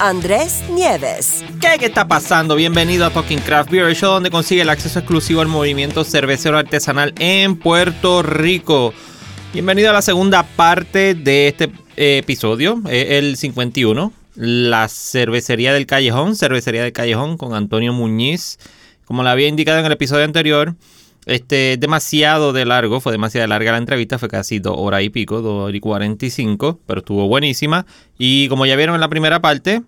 Andrés Nieves. ¿Qué, ¿Qué está pasando? Bienvenido a Talking Craft Beer, show donde consigue el acceso exclusivo al movimiento cervecero artesanal en Puerto Rico. Bienvenido a la segunda parte de este eh, episodio, eh, el 51. La cervecería del Callejón, cervecería del Callejón con Antonio Muñiz. Como le había indicado en el episodio anterior, este, demasiado de largo, fue demasiado larga la entrevista, fue casi dos horas y pico, dos horas y cuarenta y cinco, pero estuvo buenísima. Y como ya vieron en la primera parte,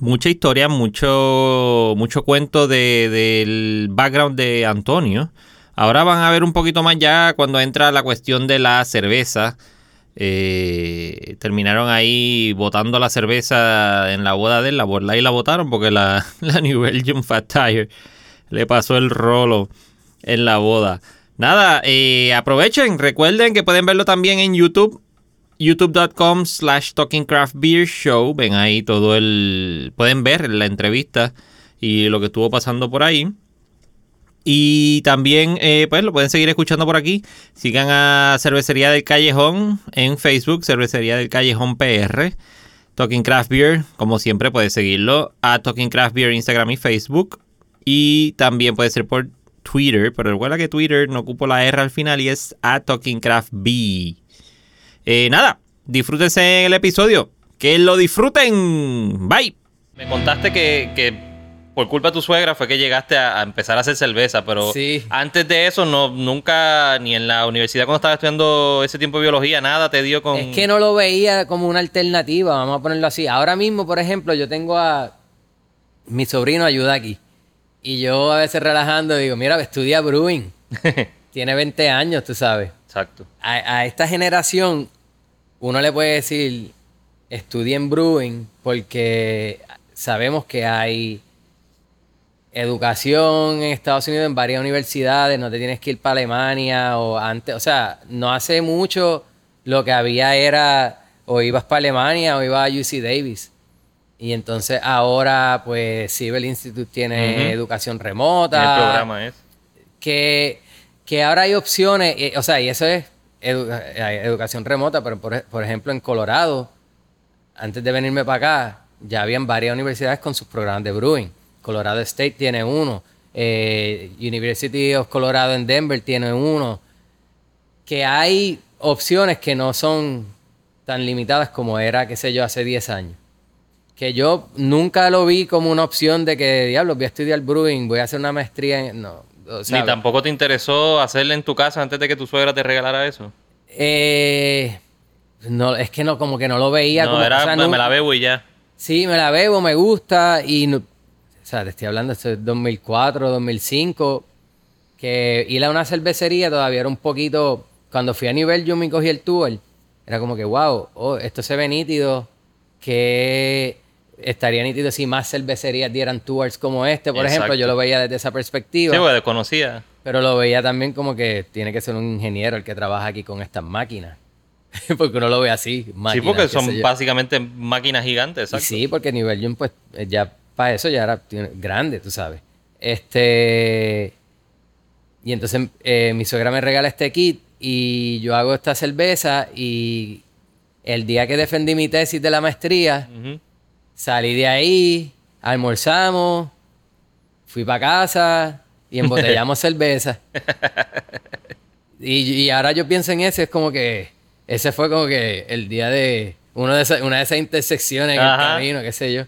mucha historia, mucho, mucho cuento de, del background de Antonio. Ahora van a ver un poquito más ya cuando entra la cuestión de la cerveza. Eh, terminaron ahí botando la cerveza en la boda de él. La y la botaron porque la, la New Belgium Fat Tire le pasó el rolo en la boda. Nada, aprovechen, recuerden que pueden verlo también en YouTube. youtube.com slash Show. Ven ahí todo el... Pueden ver la entrevista y lo que estuvo pasando por ahí. Y también, eh, pues lo pueden seguir escuchando por aquí. Sigan a Cervecería del Callejón en Facebook, Cervecería del Callejón PR. Talking Craft Beer, como siempre, puedes seguirlo a Talking Craft Beer Instagram y Facebook. Y también puede ser por Twitter, pero recuerda que Twitter no ocupo la R al final y es a Talking Craft B. Eh, nada, disfrútense en el episodio. Que lo disfruten. Bye. Me contaste que, que por culpa de tu suegra fue que llegaste a, a empezar a hacer cerveza, pero Sí. antes de eso, no, nunca, ni en la universidad cuando estaba estudiando ese tiempo de biología, nada te dio con... Es que no lo veía como una alternativa, vamos a ponerlo así. Ahora mismo, por ejemplo, yo tengo a mi sobrino ayuda aquí. Y yo a veces relajando digo, mira, estudia brewing. Tiene 20 años, tú sabes. Exacto. A, a esta generación, uno le puede decir, estudien brewing, porque sabemos que hay educación en Estados Unidos en varias universidades, no te tienes que ir para Alemania o antes, o sea, no hace mucho lo que había era o ibas para Alemania o ibas a UC Davis. Y entonces ahora pues Civil Institute tiene Ujú. educación remota el programa es. que, que ahora hay opciones, eh, o sea, y eso es edu- eh, educación remota, pero por, por ejemplo en Colorado, antes de venirme para acá, ya habían varias universidades con sus programas de brewing. Colorado State tiene uno, eh, University of Colorado en Denver tiene uno, que hay opciones que no son tan limitadas como era, qué sé yo, hace 10 años. Que yo nunca lo vi como una opción de que, diablo, voy a estudiar brewing, voy a hacer una maestría en... No, Ni tampoco te interesó hacerle en tu casa antes de que tu suegra te regalara eso. Eh, no, es que no, como que no lo veía. no, como, era, o sea, me, no- me la bebo y ya. Sí, me la bebo, me gusta y... no- o sea, te estoy hablando, esto es 2004, 2005, que ir a una cervecería todavía era un poquito... Cuando fui a nivel yo me cogí el tour, era como que, wow, oh, esto se ve nítido, que estaría nítido si más cervecerías dieran tours como este, por ejemplo, yo lo veía desde esa perspectiva. Sí, porque desconocía. Pero lo veía también como que tiene que ser un ingeniero el que trabaja aquí con estas máquinas. porque uno lo ve así, Sí, porque son básicamente máquinas gigantes, Y exacto. sí, porque nivel Jun, pues eh, ya para eso ya era grande, tú sabes. Este. Y entonces eh, mi suegra me regala este kit y yo hago esta cerveza y el día que defendí mi tesis de la maestría. Salí de ahí, almorzamos, fui para casa y embotellamos cerveza. Y, y ahora yo pienso en eso, es como que ese fue como que el día de uno de esa- una de esas intersecciones en el camino, qué sé yo.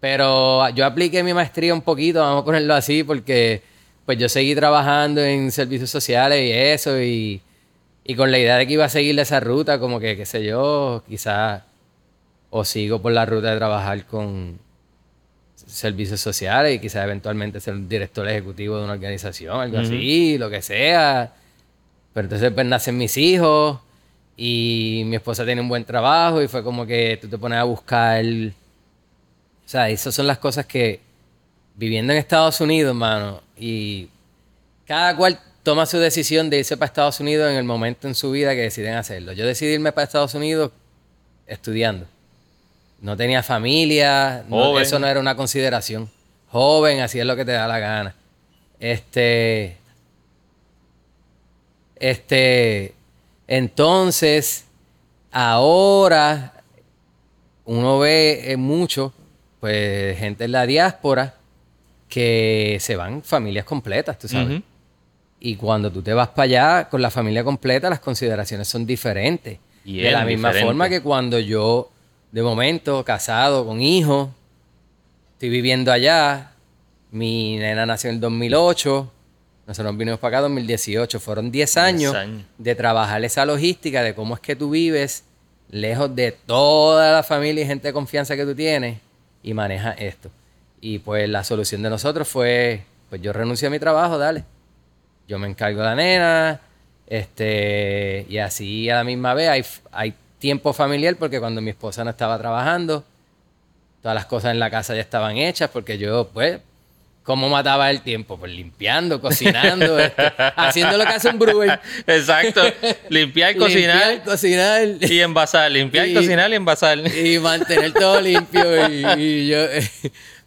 Pero yo apliqué mi maestría un poquito, vamos a ponerlo así, porque pues yo seguí trabajando en servicios sociales y eso, y, y con la idea de que iba a seguir esa ruta, como que, qué sé yo, quizás o sigo por la ruta de trabajar con servicios sociales y quizás eventualmente ser un director ejecutivo de una organización, algo así, lo que sea. Pero entonces pues nacen mis hijos y mi esposa tiene un buen trabajo y fue como que tú te pones a buscar O sea, esas son las cosas que viviendo en Estados Unidos, mano, y cada cual toma su decisión de irse para Estados Unidos en el momento en su vida que deciden hacerlo. Yo decidí irme para Estados Unidos estudiando. No tenía familia, no- eso no era una consideración. Joven, así es lo que te da la gana. Este. Este. Entonces, ahora uno ve eh, mucho, pues, gente en la diáspora que se van familias completas, tú sabes. Y cuando tú te vas para allá con la familia completa, las consideraciones son diferentes. de Bien la misma diferente. forma que cuando yo, de momento, casado, con hijos, estoy viviendo allá, mi nena nació en el 2008, nosotros vinimos para acá en 2018, fueron 10 años, años. de trabajar esa logística de cómo es que tú vives lejos de toda la familia y gente de confianza que tú tienes y manejas esto. Y pues la solución de nosotros fue, pues yo renuncié a mi trabajo, dale. Yo me encargo de la nena, este, y así a la misma vez hay, hay tiempo familiar porque cuando mi esposa no estaba trabajando, todas las cosas en la casa ya estaban hechas porque yo, pues, ¿cómo mataba el tiempo? Pues limpiando, cocinando, este, haciendo lo que hace un brewer. Exacto. Limpiar, cocinar Limpiar, cocinar. y envasar. Limpiar, Y- cocinar y envasar. y mantener todo limpio y, y yo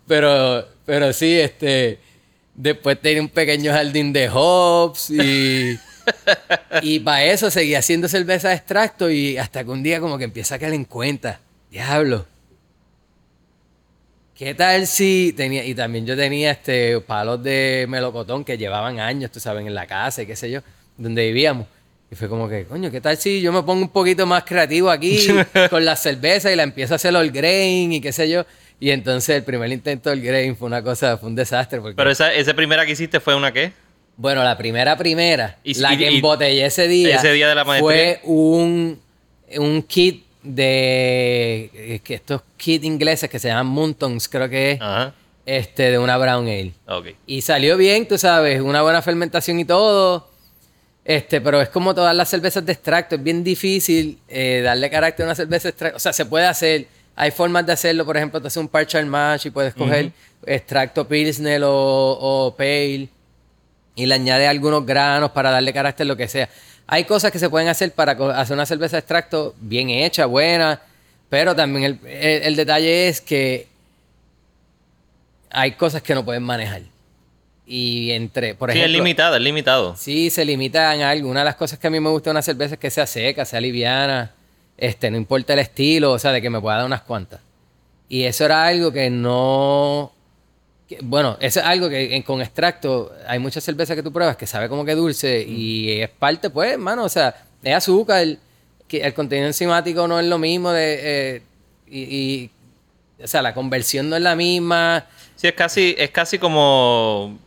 pero pero sí este después tenía un pequeño jardín de hops y y para eso seguía haciendo cerveza de extracto y hasta que un día como que empieza a caer en cuenta diablo ¿Qué tal si tenía, y también yo tenía este palos de melocotón que llevaban años, tú sabes, en la casa y qué sé yo, donde vivíamos. Y fue como que, coño, ¿qué tal si yo me pongo un poquito más creativo aquí con la cerveza y la empiezo a hacer all grain y qué sé yo? Y entonces el primer intento del grain fue una cosa, fue un desastre. Porque, Pero esa, esa primera que hiciste fue una qué? Bueno, la primera primera, Y- la y- que y- embotellé ese día, ese día de la fue un, un kit de que estos kits ingleses que se llaman Muntons, creo que es, Ajá. este, de una brown ale. Ok. Y salió bien, tú sabes, una buena fermentación y todo. Este, pero es como todas las cervezas de extracto, es bien difícil eh, darle carácter a una cerveza de extracto. O sea, se puede hacer, hay formas de hacerlo, por ejemplo, te haces un parchal mash y puedes coger extracto pilsner o, o pale y le añade algunos granos para darle carácter, lo que sea. Hay cosas que se pueden hacer para hacer una cerveza de extracto bien hecha, buena, pero también el, el- el detalle es que hay cosas que no pueden manejar. Y entre, por sí, es ejemplo, limitado, es limitado. Sí, se limitan a algo. Una de las cosas que a mí me gusta de una cerveza es que sea seca, sea liviana. Este, no importa el estilo, o sea, de que me pueda dar unas cuantas. Y eso era algo que no. Bueno, eso es algo que en- con extracto hay muchas cervezas que tú pruebas que sabe como que dulce y es parte, pues, hermano, o sea, es azúcar. que el contenido enzimático no es lo mismo de. eh, y, y, o sea, la conversión no es la misma. Sí, es casi, es casi como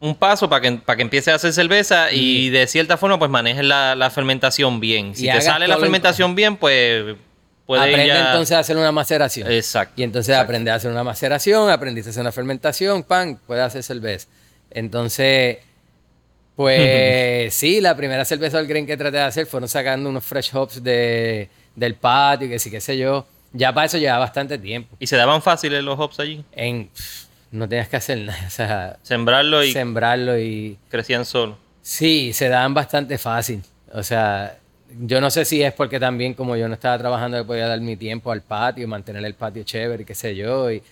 un paso para que, para que empiece a hacer cerveza y de cierta forma pues manejes la, la fermentación bien. Si Y te sale la fermentación bien, pues puede Aprende ya... entonces a hacer una maceración. Exacto. Y entonces aprende a hacer una maceración, aprendiste a hacer una fermentación, pan, puedes hacer cerveza. Entonces, pues sí, la primera cerveza del green que traté de hacer fueron sacando unos fresh hops de, del patio, que sí, qué sé yo. Ya para eso llevaba bastante tiempo. ¿Y se daban fáciles los hops allí? En, pff, no tenías que hacer nada, o sea, Sembrarlo y sembrarlo y... crecían solos. Sí, se dan bastante fácil. O sea, yo no sé si es porque también como yo no estaba trabajando, le podía dar mi tiempo al patio, mantener el patio chévere, y qué sé yo. y-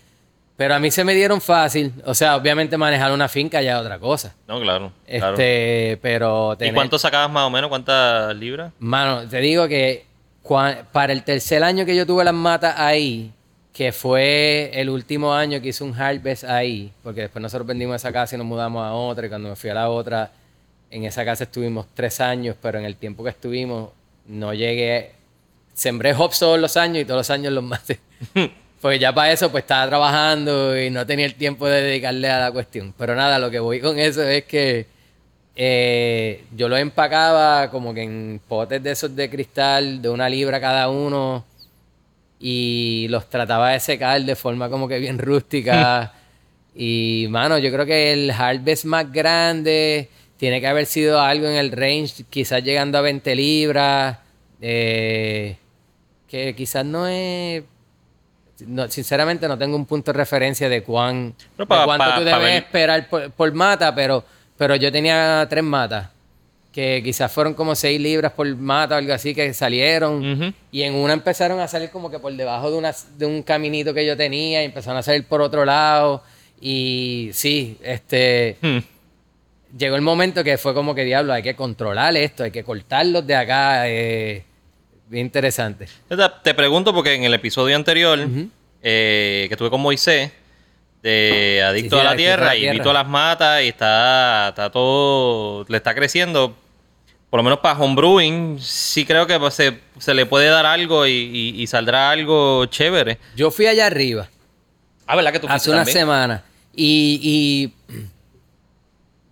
Pero a mí se me dieron fácil. O sea, obviamente manejar una finca ya es otra cosa. No, claro. claro. Este, pero ¿Y cuánto sacabas más o menos? ¿Cuántas libras? Mano, te digo que para el tercer año que yo tuve las matas ahí, que fue el último año que hice un harvest ahí, porque después nosotros vendimos esa casa y nos mudamos a otra, y cuando me fui a la otra, en esa casa estuvimos tres años, pero en el tiempo que estuvimos no llegué, sembré hops todos los años y todos los años los maté. Pues ya para eso pues estaba trabajando y no tenía el tiempo de dedicarle a la cuestión. Pero nada, lo que voy con eso es que eh, yo los empacaba como que en potes de esos de cristal de una libra cada uno y los trataba de secar de forma como que bien rústica. y mano, yo creo que el harvest más grande tiene que haber sido algo en el range, quizás llegando a 20 libras, eh, que quizás no es no, sinceramente no tengo un punto de referencia de cuán Pero de cuánto tú debes ver. esperar por, por mata, pero, pero yo tenía tres matas. Que quizás fueron como seis libras por mata o algo así que salieron. Y en una empezaron a salir como que por debajo de, una, de un caminito que yo tenía y empezaron a salir por otro lado. Y sí, este Hmm. Llegó el momento que fue como que diablo, hay que controlar esto, hay que cortarlos de acá. eh, bien interesante. Te, pregunto porque en el episodio anterior eh, que estuve con Moisés de Adicto Sí, sí, a la Tierra y invito a las matas y está, está todo, le está creciendo. Por lo menos para homebrewing, sí creo que se, se le puede dar algo y, y- y saldrá algo chévere. Yo fui allá arriba. Ah, ¿verdad que tú hace una también? semana. Y, y,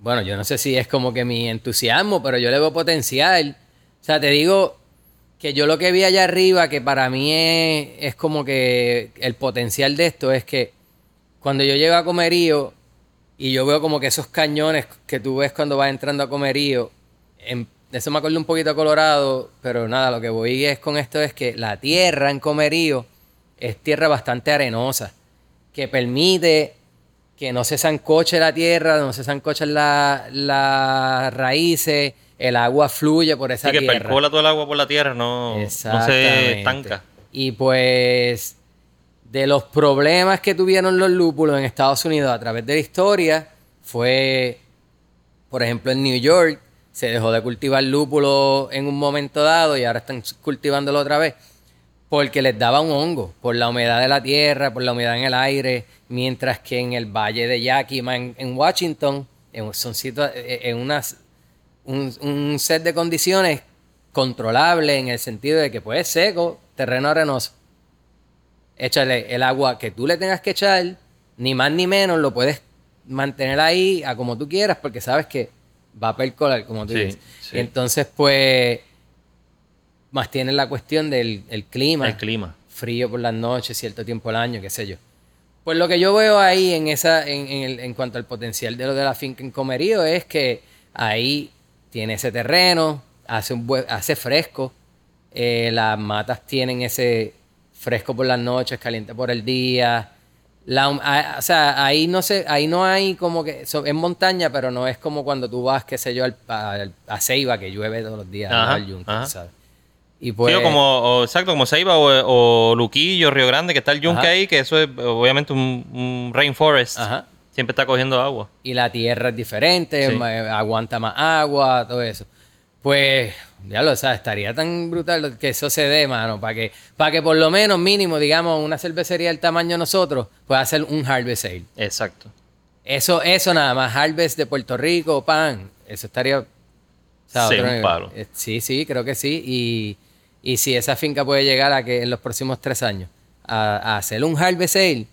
bueno, yo no sé si es como que mi entusiasmo, pero yo le veo potencial. O sea, te digo que yo lo que vi allá arriba, que para mí es, es como que el potencial de esto es que cuando yo llego a Comerío y yo veo como que esos cañones que tú ves cuando vas entrando a Comerío, en, eso me acuerdo un poquito a Colorado, pero nada, lo que voy es con esto es que la tierra en Comerío es tierra bastante arenosa, que permite que no se sancoche la tierra, no se sancochen la- las raíces, el agua fluye por esa que tierra. percola todo el agua por la tierra, no, no se estanca. Y pues de los problemas que tuvieron los lúpulos en Estados Unidos a través de la historia fue, por ejemplo, en New York se dejó de cultivar lúpulo en un momento dado y ahora están cultivándolo otra vez porque les daba un hongo por la humedad de la tierra, por la humedad en el aire, mientras que en el valle de Yakima, en, en Washington, en, son eh, en unas, un, un set de condiciones controlable en el sentido de que pues es seco, terreno arenoso. Échale el agua que tú le tengas que echar, ni más ni menos, lo puedes mantener ahí a como tú quieras, porque sabes que va a percolar, como tú Sí, dices. sí. Entonces, pues, más tienes la cuestión del el clima. El clima. Frío por las noches, cierto tiempo al año, qué sé yo. Pues lo que yo veo ahí en esa, en, en el- en cuanto al potencial de lo de la finca en Comerío es que ahí tiene ese terreno, hace un buen- hace fresco, eh, las matas tienen ese fresco por las noches, caliente por el día. La a- o sea, ahí no sé, ahí no hay como que so- es montaña, pero no es como cuando tú vas, qué sé yo, al- a, Ceiba que llueve todos los días, al Ajá, yunque. ¿sabes? Y pues como, o- exacto, como Ceiba o, o Luquillo, Río Grande, que está el yunque Ajá. ahí, que eso es obviamente un, un rainforest. Ajá. Siempre está cogiendo agua. y la tierra es diferente, Sí. ma- aguanta más agua, todo eso. Pues, ya lo sabes, estaría tan brutal que eso se dé, mano, para que, para que por lo menos mínimo, digamos, una cervecería del tamaño de nosotros pueda hacer un harvest sale. Exacto. Eso, eso nada más, harvest de Puerto Rico, pan, eso estaría... o sea, Sí, otro un nivel. palo. Eh, Sí, sí, creo que sí. Y, y si esa finca puede llegar a que en los próximos tres años a, a hacer un harvest sale,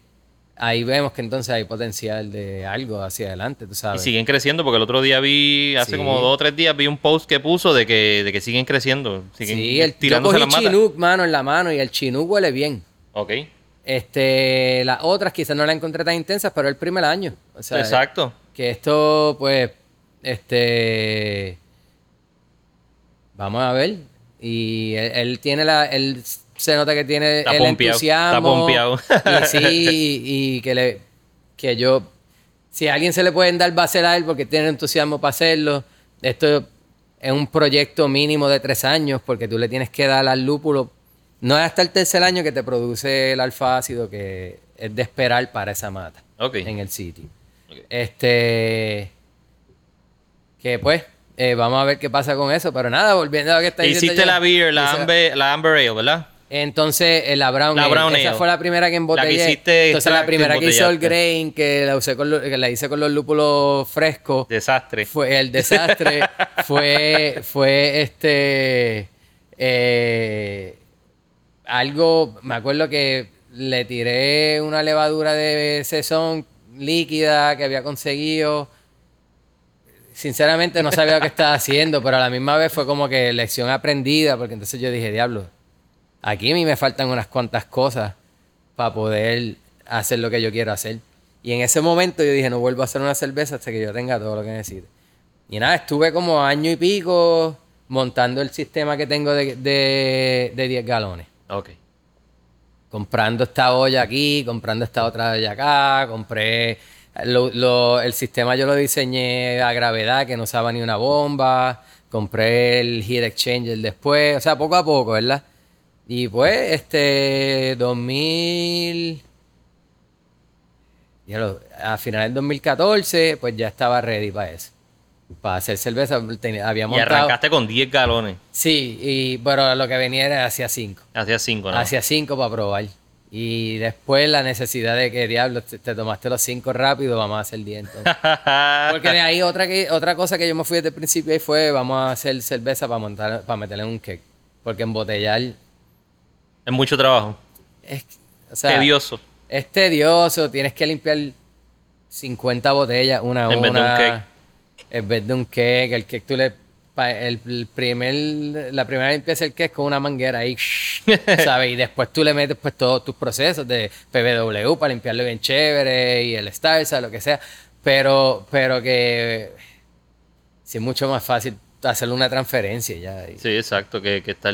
ahí vemos que entonces hay potencial de algo hacia adelante, tú Y sabes. siguen creciendo, porque el otro día vi, hace Sí. como dos o tres días, vi un post que puso de que, de que siguen creciendo. Siguen Sí, el, yo tirándose cogí las. Chinook, mano, en la mano y el Chinook huele bien. Ok. Este, las otras quizás no las encontré tan intensas, pero el primer año. O sea, Exacto. Que esto, pues, este, vamos a ver. Y él, él tiene la, él se nota que tiene Está el pompeado, entusiasmo. está. Y sí, y que le, que yo, si a alguien se le pueden dar va a ser a él porque tiene entusiasmo para hacerlo. Esto es un proyecto mínimo de tres años porque tú le tienes que dar al lúpulo. No es hasta el tercer año que te produce el alfa ácido que es de esperar para esa mata Ok. en el sitio. Ok. Este. Que pues, eh, vamos a ver qué pasa con eso. Pero nada, volviendo a lo que está diciendo. Hiciste yo, la beer, la amber, la amber ale, ¿verdad? Entonces, eh, la Brown La Ale, Brown Esa Ale. fue la primera que embotellé. La que hiciste Entonces, la primera que hizo el grain, que la, usé con lo- que la hice con los lúpulos frescos. Desastre. Fue el desastre. fue, fue este. eh, algo. Me acuerdo que le tiré una levadura de sesón líquida que había conseguido. Sinceramente no sabía lo que estaba haciendo, pero a la misma vez fue como que lección aprendida, porque entonces yo dije, diablo, aquí a mí me faltan unas cuantas cosas para poder hacer lo que yo quiero hacer. Y en ese momento yo dije, no vuelvo a hacer una cerveza hasta que yo tenga todo lo que necesite. Y nada, estuve como año y pico montando el sistema que tengo de, de, de 10 galones. Ok. comprando esta olla aquí, comprando esta otra olla acá, compré lo- lo- el sistema yo lo diseñé a gravedad, que no usaba ni una bomba, compré el heat exchanger después, o sea, poco a poco, ¿verdad? Y pues, este, 2000, ya lo- a finales del 2014, pues ya estaba ready para eso. Para hacer cerveza, tenía- había Y montado... arrancaste con 10 galones. Sí, y, pero lo que venía era hacia 5. Hacía 5, ¿no? Hacia 5 para probar. Y después la necesidad de que, diablo, te, te tomaste los 5 rápido, vamos a hacer 10 entonces. Porque de ahí otra, que, otra cosa que yo me fui desde el principio ahí fue, vamos a hacer cerveza para montar, para meterle en un cake. Porque embotellar es mucho trabajo. es, o sea, Tedioso. es tedioso, tienes que limpiar 50 botellas una a En vez de un una. cake. En vez de un cake, el cake tú le... El, el primer, la primera limpieza del cake es con una manguera ahí, ¿sabes? Y después tú le metes pues todos tus procesos de PBW para limpiarlo bien chévere y el Starsa, lo que sea. Pero, pero que sí es mucho más fácil hacerle una transferencia ya. y- Sí, exacto. Que, que estar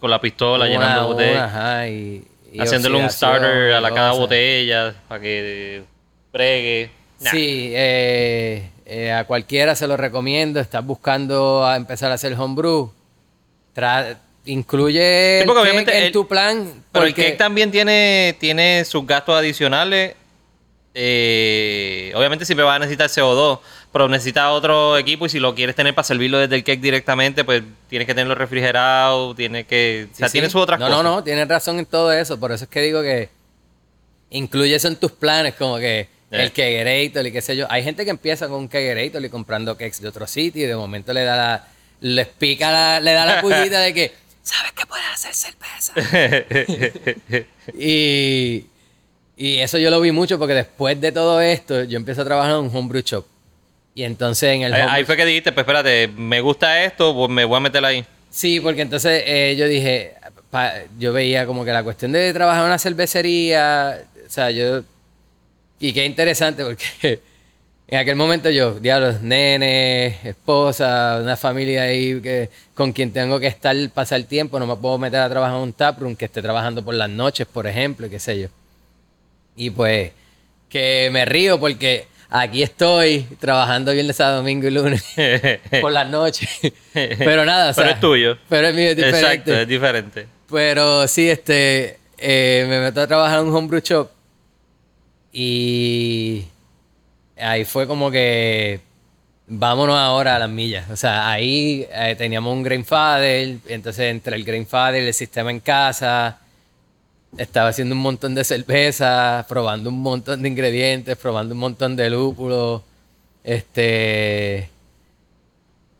con la pistola una llenando botellas. ajá, y- y Haciéndole un starter a la cada botella para que bregue. Nah. Sí, eh, eh, a cualquiera se lo recomiendo. Estás buscando a empezar a hacer homebrew. Tra- incluye Sí, el obviamente en el- tu plan. Pero el porque- cake también tiene, tiene sus gastos adicionales. Eh, obviamente siempre va a necesitar CO2, pero necesita otro equipo y si lo quieres tener para servirlo desde el cake directamente, pues tienes que tenerlo refrigerado, tienes que... O sea, Sí, tiene sí. sus otras no, cosas. No, no, tienes razón en todo eso. Por eso es que digo que incluye eso en tus planes, como que Eh. el kegerator y qué sé yo. Hay gente que empieza con un kegerator y comprando cakes de otro sitio y de momento le da la, les pica la, le da la pullita de que, ¿sabes que puedes hacer cerveza? y, y eso yo lo vi mucho porque después de todo esto yo empiezo a trabajar en un homebrew shop. Y entonces en el Ahí, ahí fue que dijiste, pues espérate, me gusta esto, pues me voy a meter ahí. Sí, porque entonces eh, yo dije, pa- yo veía como que la cuestión de trabajar en una cervecería, o sea, yo... Y qué interesante porque en aquel momento yo, diablos, nene, esposa, una familia ahí que, con quien tengo que estar, pasar tiempo, no me puedo meter a trabajar en un taproom que esté trabajando por las noches, por ejemplo, y qué sé yo. Y pues que me río porque aquí estoy trabajando viernes, sábado, domingo y lunes por las noches. Pero nada, o sea, Pero es tuyo. Pero es mío, es diferente. Exacto, es diferente. Pero sí, este, eh, me meto a trabajar en un homebrew shop y ahí fue como que vámonos ahora a las millas. O sea, ahí eh, teníamos un Grainfather, entonces entre el Grainfather y el sistema en casa, estaba haciendo un montón de cerveza, probando un montón de ingredientes, probando un montón de lúpulos. Este.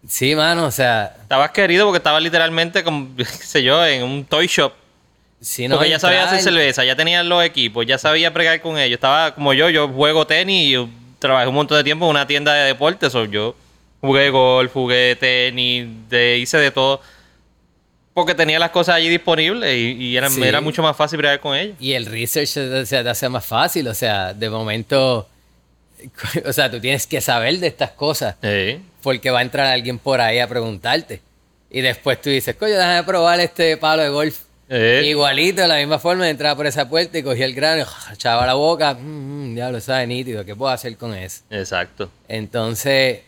Sí, mano, o sea, Estabas querido porque estabas literalmente, como, qué sé yo, en un toy shop. Si no. Porque ya sabía hacer cerveza, ya tenían los equipos, ya sabía pregar con ellos. Estaba como yo, yo juego tenis y yo trabajé un montón de tiempo en una tienda de deportes. o yo jugué golf, jugué tenis, de- hice de todo. Porque tenía las cosas allí disponibles y, y era, Sí. era mucho más fácil bregar con ellos. Y el research se, se te hace más fácil, o sea, de momento, o sea, tú tienes que saber de estas cosas Sí. porque va a entrar alguien por ahí a preguntarte. Y después tú dices, coño, déjame probar este palo de golf. Eh. Igualito, de la misma forma, entraba por esa puerta y cogía el grano, y echaba la boca, mm, mm, diablo, sabe nítido, ¿qué puedo hacer con eso? Exacto. Entonces,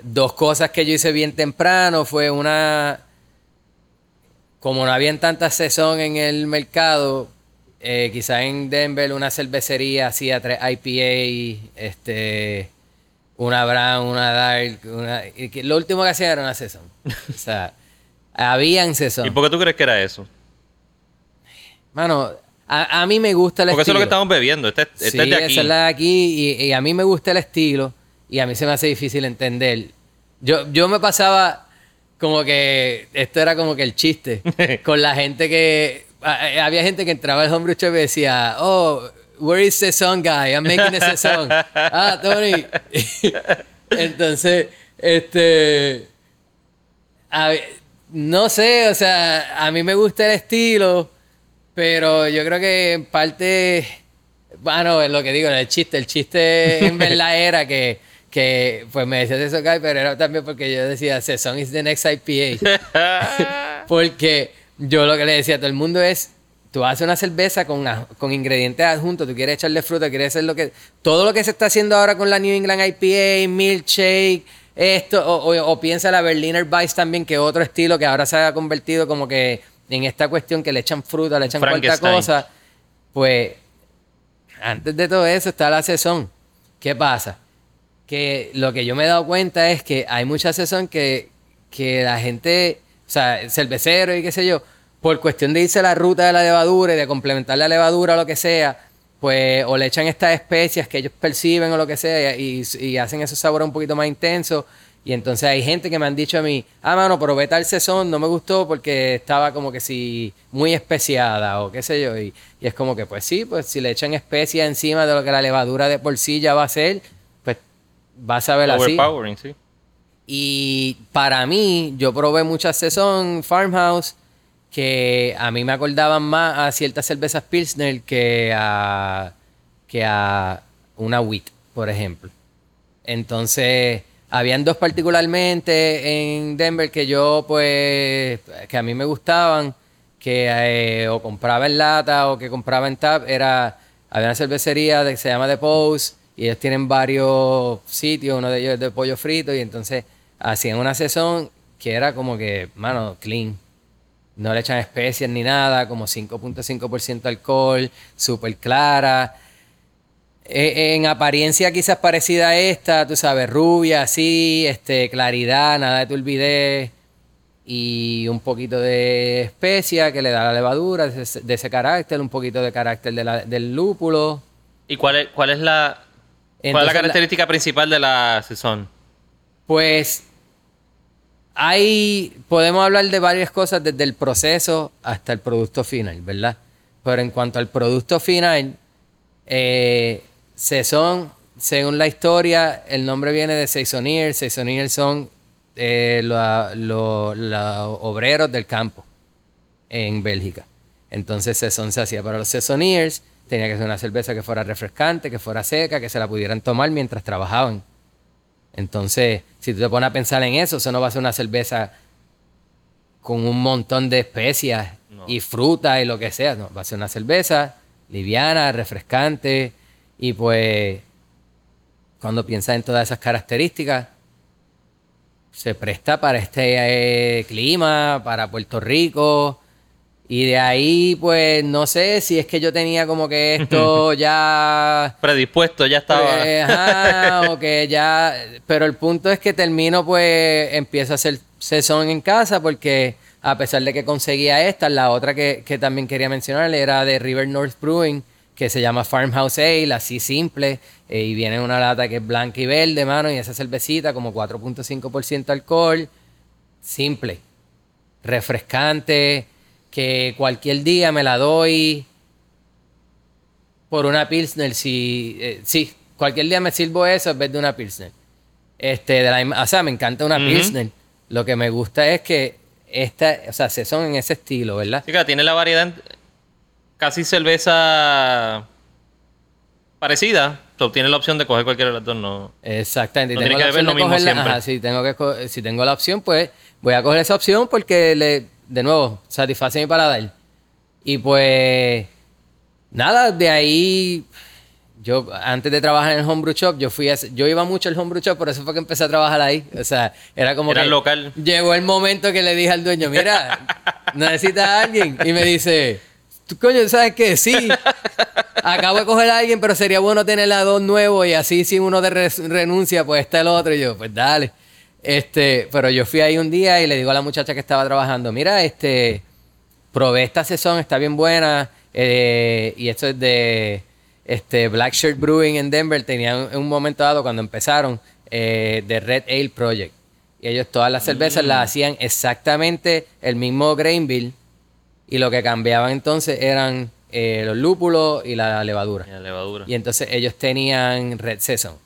dos cosas que yo hice bien temprano fue una, como no habían tanta sazón en el mercado, eh, quizás en Denver una cervecería hacía tres IPA, este, una brown, una dark, una, lo último que hacía era una sazón. O sea, habían sazón. ¿Y por qué tú crees que era eso? Mano, a, a mí me gusta el Porque eso es lo que estilo. estamos bebiendo. Este, este Sí, es de aquí. esa es la de aquí y, y a mí me gusta el estilo y a mí se me hace difícil entender. Yo, yo me pasaba como que esto era como que el chiste con la gente que a- a- había gente que entraba al homebrew shop y decía, oh, where is the song guy? I'm making the song. ah, Tony. Entonces, este, a no sé, o sea, a mí me gusta el estilo, pero yo creo que en parte, bueno, es lo que digo, el chiste, el chiste en verdad era que, que pues me decías eso, Guy, pero era también porque yo decía, Saison is the next IPA. porque yo lo que le decía a todo el mundo es, tú haces una cerveza con, con ingredientes adjuntos, tú quieres echarle fruta, quieres hacer lo que... Todo lo que se está haciendo ahora con la New England IPA, milkshake, esto, o, o- o piensa la Berliner Weiss también, que otro estilo que ahora se ha convertido como que en esta cuestión que le echan fruta, le echan cualquier cosa. Pues antes de todo eso está la sazón. ¿Qué pasa? Que lo que yo me he dado cuenta es que hay mucha sazón que, que la gente, o sea, cervecero y qué sé yo, por cuestión de irse a la ruta de la levadura y de complementar la levadura o lo que sea, pues o le echan estas especias que ellos perciben o lo que sea y, y hacen esos sabores un poquito más intensos. Y entonces hay gente que me han dicho a mí, ah, mano, probé tal sazón, no me gustó porque estaba como que si muy especiada o qué sé yo. Y, y es como que, pues sí, pues si le echan especias encima de lo que la levadura de por sí ya va a ser, pues vas a ver así. Overpowering, sí. Y para mí, yo probé muchas Saison Farmhouse que a mí me acordaban más a ciertas cervezas Pilsner que a, que a una Wheat, por ejemplo. Entonces, habían dos particularmente en Denver que yo, pues, que a mí me gustaban, que eh, o compraba en lata o que compraba en tap, era, había una cervecería que se llama The Post y ellos tienen varios sitios, uno de ellos es de pollo frito y entonces hacían una sesión que era como que, mano, clean. No le echan especias ni nada, como 5.5% alcohol, súper clara. Eh, en apariencia quizás parecida a esta, tú sabes, rubia, así, este, claridad, nada de turbidez y un poquito de especia que le da la levadura de ese, de ese carácter, un poquito de carácter de la- del lúpulo. ¿Y cuál es, cuál es la cuál es la- característica principal de la Saison? Pues hay, podemos hablar de varias cosas desde el proceso hasta el producto final, ¿verdad? Pero en cuanto al producto final, eh, Saison, según la historia, el nombre viene de Saisoniers. Saisoniers son eh, los los obreros del campo en Bélgica. Entonces Saison se hacía para los Saisoniers. Tenía que ser una cerveza que fuera refrescante, que fuera seca, que se la pudieran tomar mientras trabajaban. Entonces, si tú te pones a pensar en eso, eso no va a ser una cerveza con un montón de especias No. y fruta y lo que sea. No, va a ser una cerveza liviana, refrescante. Y pues, cuando piensas en todas esas características, se presta para este eh, clima, para Puerto Rico. Y de ahí, pues, no sé si es que yo tenía como que esto ya Predispuesto, ya estaba. eh, ajá, o que ya. Pero el punto es que termino, pues, empiezo a hacer sesión en casa porque a pesar de que conseguía esta, la otra que, que también quería mencionar era de River North Brewing, que se llama Farmhouse Ale, así simple, eh, y viene en una lata que es blanca y verde, mano, y esa cervecita como 4.5% alcohol, simple, refrescante, que cualquier día me la doy por una Pilsner, si, eh, sí, cualquier día me sirvo eso en vez de una Pilsner. Este, de la o sea, me encanta una Ujú. Pilsner. Lo que me gusta es que esta, o sea, se son en ese estilo, ¿verdad? Sí, que tiene la variedad casi cerveza parecida. So, tiene la opción de coger cualquiera de las dos, no. Exactamente. No tengo tiene la que ver lo mismo cogerla- siempre. ajá, sí, tengo que si tengo la opción, pues voy a coger esa opción porque le, de nuevo, satisface mi paladar. Y pues, nada, de ahí, yo antes de trabajar en el homebrew shop, yo fui a, yo iba mucho al homebrew shop, por eso fue que empecé a trabajar ahí. O sea, era como Era que local. llegó el momento que le dije al dueño, mira, necesitas a alguien. Y me dice, ¿tú coño sabes qué? Sí. Acabo de coger a alguien, pero sería bueno tener a dos nuevos y así si uno de re- renuncia, pues está el otro. Y yo, pues dale. Este, pero yo fui ahí un día y le digo a la muchacha que estaba trabajando, mira, este, probé esta sesión, está bien buena. eh, y esto es de este, Black Shirt Brewing en Denver. Tenían en un momento dado cuando empezaron eh, de Red Ale Project. Y ellos todas las cervezas las hacían exactamente el mismo grain bill. Y lo que cambiaban entonces eran eh, los lúpulos y la levadura. Y la levadura. Y entonces ellos tenían Red Saison.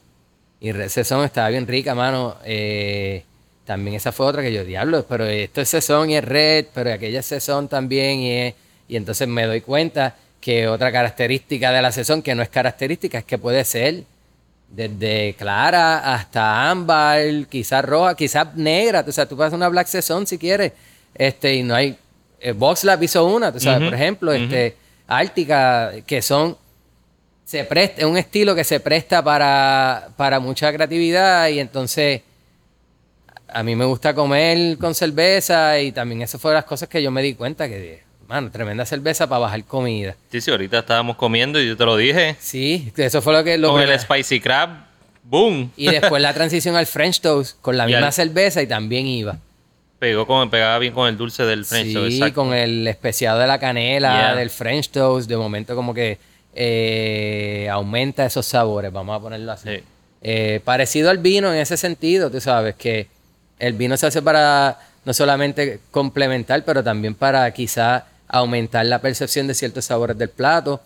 Y Red Saison estaba bien rica, mano. Eh, también esa fue otra que yo, diablo, pero esto es Saison y es Red, pero aquella es Saison también. Y, es- y entonces me doy cuenta que otra característica de la Saison, que no es característica, es que puede ser desde clara hasta ámbar, quizás roja, quizás negra. O sea, tú puedes hacer una Black Saison si quieres. Este, y no hay, eh, Lab hizo una, tú sabes, por ejemplo, este, Ártica, que son se presta, es un estilo que se presta para, para mucha creatividad y entonces a mí me gusta comer con cerveza y también eso fue de las cosas que yo me di cuenta que, mano, tremenda cerveza para bajar comida. Sí, sí, ahorita estábamos comiendo y yo te lo dije. Sí, eso fue lo que... Lo con el Spicy Crab, boom. Y después la transición al French Toast con la misma cerveza y también iba. Pegó con, pegaba bien con el dulce del French Toast. Sí, con el especiado de la canela, del French Toast, de momento como que eh, aumenta esos sabores, vamos a ponerlo así. Eh, parecido al vino en ese sentido, tú sabes que el vino se hace para no solamente complementar, pero también para quizá aumentar la percepción de ciertos sabores del plato.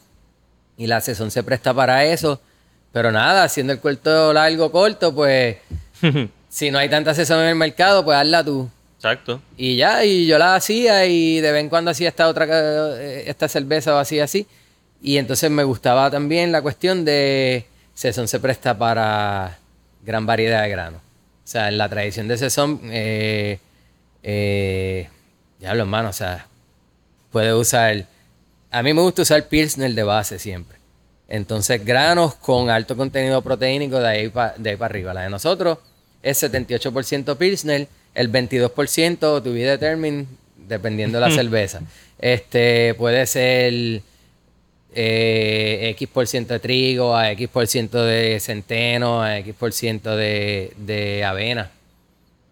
Y la sazón se presta para eso. Pero nada, haciendo el cuento largo corto, pues si no hay tanta sazón en el mercado, pues hazla tú. Exacto. Y ya, y yo la hacía y de vez en cuando hacía esta otra eh, esta cerveza o así así. Y entonces me gustaba también la cuestión de Sesón se presta para gran variedad de granos. O sea, en la tradición de Sesón, eh, eh, diablo hermano, o sea, puede usar... A mí me gusta usar Pilsner de base siempre. Entonces, granos con alto contenido proteínico de ahí para arriba. La de nosotros es 78% Pilsner, el 22% to be determined, dependiendo de la cerveza. Este puede ser eh, X por ciento de trigo, a X por ciento de centeno, a X por ciento de, avena.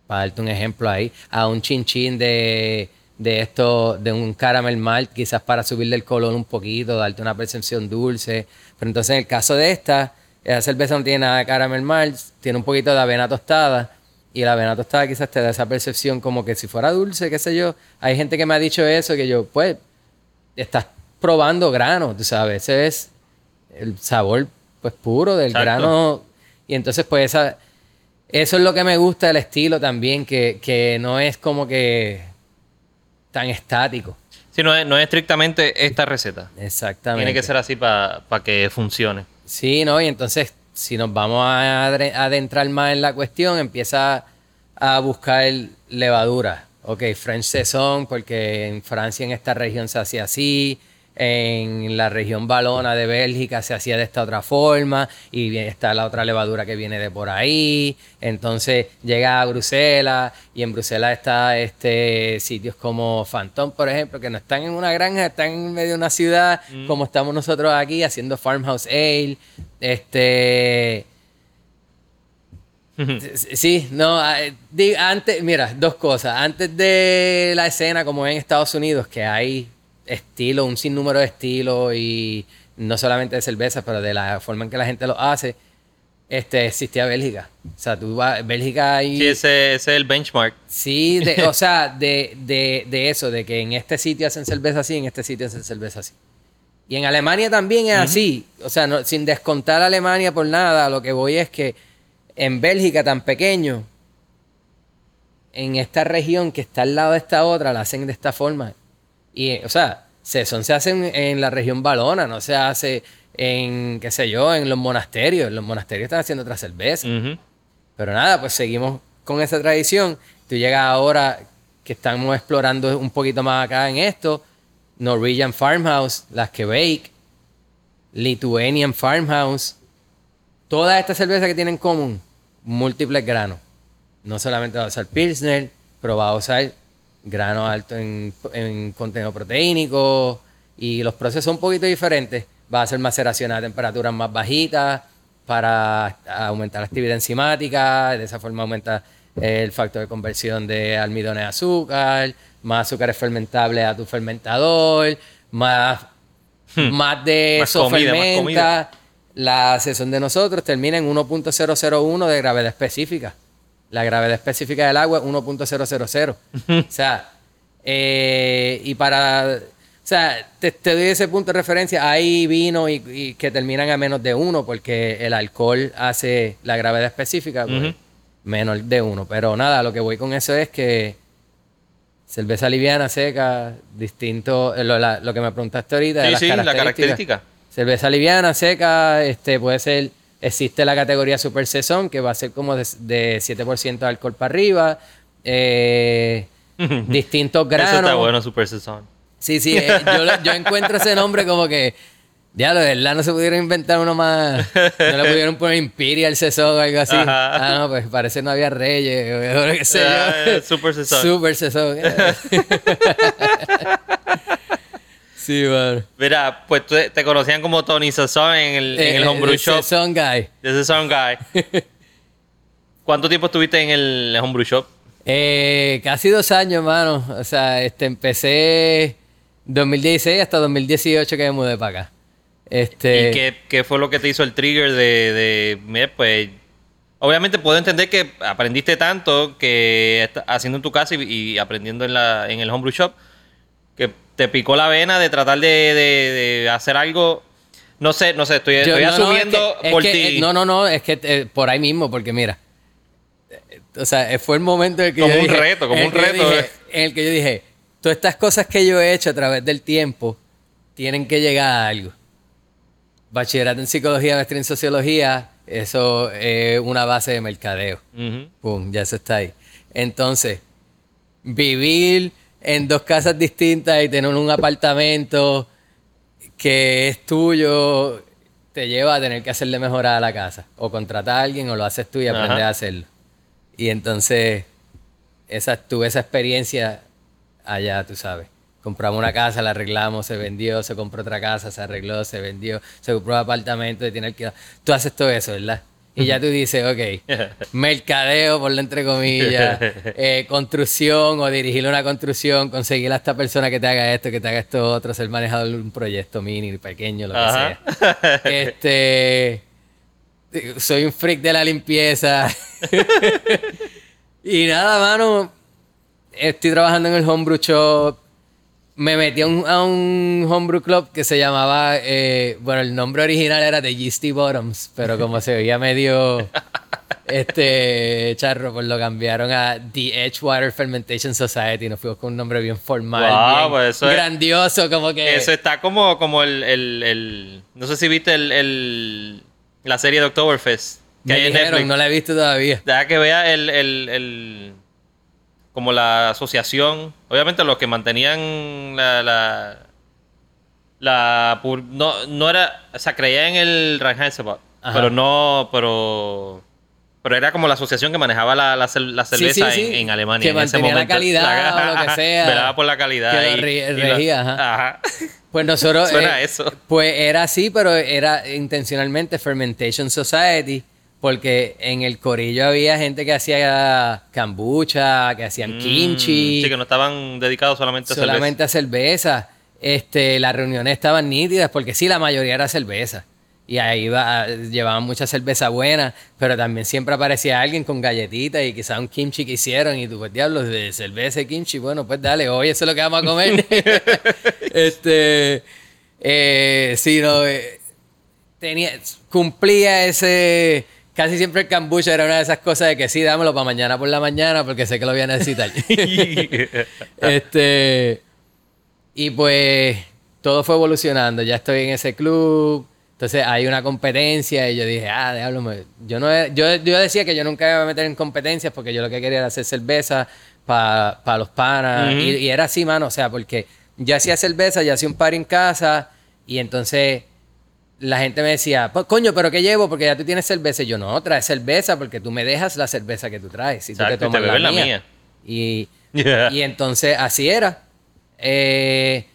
Para darte un ejemplo ahí. A un chinchín de, de esto, de un caramel malt, quizás para subirle el color un poquito, darte una percepción dulce. Pero entonces en el caso de esta, esa cerveza no tiene nada de caramel malt, tiene un poquito de avena tostada. Y la avena tostada quizás te da esa percepción como que si fuera dulce, qué sé yo. Hay gente que me ha dicho eso, que yo, pues, estás probando grano, tú sabes, ese es el sabor pues puro del grano. Y entonces pues esa, eso es lo que me gusta del estilo también, que, no es como que tan estático. Sí, no es, no es estrictamente esta receta. Exactamente. Tiene que ser así para que funcione. Sí, ¿no? Y entonces, si nos vamos a adentrar más en la cuestión, empieza a buscar levadura. Ok, French Saison, porque en Francia, en esta región se hace así en la región balona de Bélgica se hacía de esta otra forma y está la otra levadura que viene de por ahí. Entonces llega a Bruselas y en Bruselas está este sitios como Phantom, por ejemplo, que no están en una granja, están en medio de una ciudad mm. como estamos nosotros aquí haciendo farmhouse ale. Este Sí, no, antes, mira, dos cosas. Antes de la escena, como en Estados Unidos, que hay estilo, un sinnúmero de estilos y no solamente de cerveza, pero de la forma en que la gente lo hace, este, existía Bélgica. O sea, tú vas, Bélgica y... Sí, ese, es el benchmark. Sí, o sea, de, de, eso, de que en este sitio hacen cerveza así, en este sitio hacen cerveza así. Y en Alemania también es así. O sea, sin descontar a Alemania por nada, lo que voy es que en Bélgica tan pequeño, en esta región que está al lado de esta otra, la hacen de esta forma. Y, o sea, Sesón se hace en, la región balona, no se hace en, qué sé yo, en los monasterios. Los monasterios están haciendo otra cerveza. Pero nada, pues seguimos con esa tradición. Tú llegas ahora que estamos explorando un poquito más acá en esto. Norwegian Farmhouse, las que bake, Lithuanian Farmhouse. Todas estas cervezas que tienen en común, múltiples granos. No solamente va a usar Pilsner, pero va a usar grano alto en, contenido proteínico y los procesos son un poquito diferentes. Va a ser maceración a temperaturas más bajitas para aumentar la actividad enzimática, de esa forma aumenta el factor de conversión de almidones a azúcar, más azúcares fermentables a tu fermentador, más, hmm. más de eso fermenta. La sesión de nosotros termina en 1.001 de gravedad específica. La gravedad específica del agua es 1.000. o sea, eh, y para. O sea, te, doy ese punto de referencia. Hay vinos y, que terminan a menos de 1 porque el alcohol hace la gravedad específica pues, menos de 1. Pero nada, lo que voy con eso es que cerveza liviana, seca, distinto. Eh, lo, que me preguntaste ahorita. Sí, sí, la característica. Cerveza liviana, seca, este puede ser Existe la categoría Super Saison, que va a ser como de, 7% de alcohol para arriba. Eh, distintos granos. Eso está bueno, Super Saison. Sí, sí, eh, yo, yo encuentro ese nombre como que ya, de verdad no se pudieron inventar uno más. No le pudieron poner Imperial Saison o algo así. Ah, no, pues parece que no había reyes o lo que sea. Ah, super Saison. Super Saison. Sí, bueno. Mira, pues te conocían como Tony Saison en el, en el eh, Homebrew Shop. Saison Guy. The Saison Guy. ¿Cuánto tiempo estuviste en el Homebrew Shop? Eh, casi dos años, mano. O sea, este, empecé 2016 hasta 2018 que me mudé para acá. Este... ¿Y qué, fue lo que te hizo el trigger de, de pues, obviamente puedo entender que aprendiste tanto que haciendo en tu casa y, aprendiendo en, la, en el homebrew shop, que te picó la vena de tratar de, hacer algo. No sé, no sé, estoy, asumiendo por ti. Eh, no, no, no, es que eh, por ahí mismo, porque mira, o sea, fue el momento en el que como un reto, como un reto. en el que yo dije, todas estas cosas que yo he hecho a través del tiempo tienen que llegar a algo bachillerato en psicología, maestría en sociología, eso es una base de mercadeo. Pum, ya eso está ahí. Entonces, vivir en dos casas distintas y tener un apartamento que es tuyo te lleva a tener que hacerle mejorar a la casa. O contratar a alguien o lo haces tú y aprendes a hacerlo. Y entonces, esa, tuve esa experiencia allá, tú sabes compramos una casa, la arreglamos, se vendió, se compró otra casa, se arregló, se vendió, se compró un apartamento y tiene que Tú haces todo eso, ¿verdad? Y ya tú dices, ok, mercadeo, por la entre comillas, eh, construcción o dirigir una construcción, conseguir a esta persona que te haga esto, que te haga esto otro, ser manejador de un proyecto mini, pequeño, lo que sea. Este, soy un freak de la limpieza. y nada, mano, estoy trabajando en el homebrew shop me metí a un, homebrew club que se llamaba, eh, bueno, el nombre original era The Yeasty Bottoms, pero como se veía medio este charro, pues lo cambiaron a The Edgewater Fermentation Society. Nos fuimos con un nombre bien formal, pues grandioso, como que... Eso está como, como el, No sé si viste el, la serie de Oktoberfest. Que hay en no la he visto todavía. Deja que vea el como la asociación, obviamente los que mantenían la, la, la no, no era, o sea, creía en el Reinheitsgebot, pero no, pero pero era como la asociación que manejaba la, la, cerveza En, Alemania. Que mantenía la calidad o lo que sea. Velaba por la calidad. Que regía, ajá. Pues nosotros... Suena eh, eso. Pues era así, pero era intencionalmente Fermentation Society porque en el corillo había gente que hacía kombucha, que hacían mm, kimchi. Sí, que no estaban dedicados solamente a cerveza. Solamente a cerveza. Este, las reuniones estaban nítidas porque sí, la mayoría era cerveza. Y ahí iba, llevaban mucha cerveza buena, pero también siempre aparecía alguien con galletitas y quizás un kimchi que hicieron. Y tú, pues diablos, de cerveza y kimchi, bueno, pues dale, hoy eso es lo que vamos a comer. este, eh, sí, no, eh, tenía, cumplía ese casi siempre el kombucha era una de esas cosas de que sí, dámelo para mañana por la mañana porque sé que lo voy a necesitar. este. Y pues todo fue evolucionando. Ya estoy en ese club. Entonces hay una competencia y yo dije, ah, diablo, yo, no yo, yo decía que yo nunca iba a meter en competencias porque yo lo que quería era hacer cerveza para los panas. y, y, era así, mano, o sea, porque ya hacía cerveza, ya hacía un par en casa y entonces la gente me decía, pues, coño, ¿pero qué llevo? Porque ya tú tienes cerveza. Y yo, no, traes cerveza porque tú me dejas la cerveza que tú traes. Y tú te tomas la, mía. Y, y, entonces así era. Eh,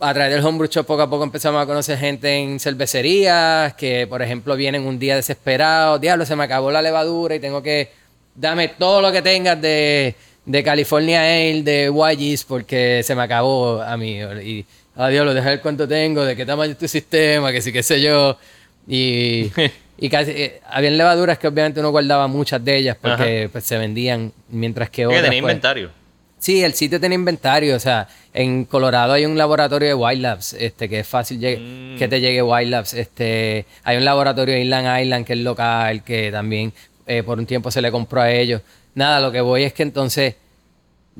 a través del homebrew shop poco a poco empezamos a conocer gente en cervecerías que, por ejemplo, vienen un día desesperados. Diablo, se me acabó la levadura y tengo que... Dame todo lo que tengas de, de California Ale, de YGs, porque se me acabó a mí. Y, adiós, lo deja ver cuánto tengo, de qué tamaño es tu sistema, que sí, qué sé yo. Y, y casi, eh, habían levaduras que obviamente uno guardaba muchas de ellas porque pues, se vendían, mientras que otras... Que tenía pues, inventario. Sí, el sitio tiene inventario. O sea, en Colorado hay un laboratorio de Wild Labs, este, que es fácil mm. que te llegue Wild Labs. Este, hay un laboratorio de Inland Island que es local, que también eh, por un tiempo se le compró a ellos. Nada, lo que voy es que entonces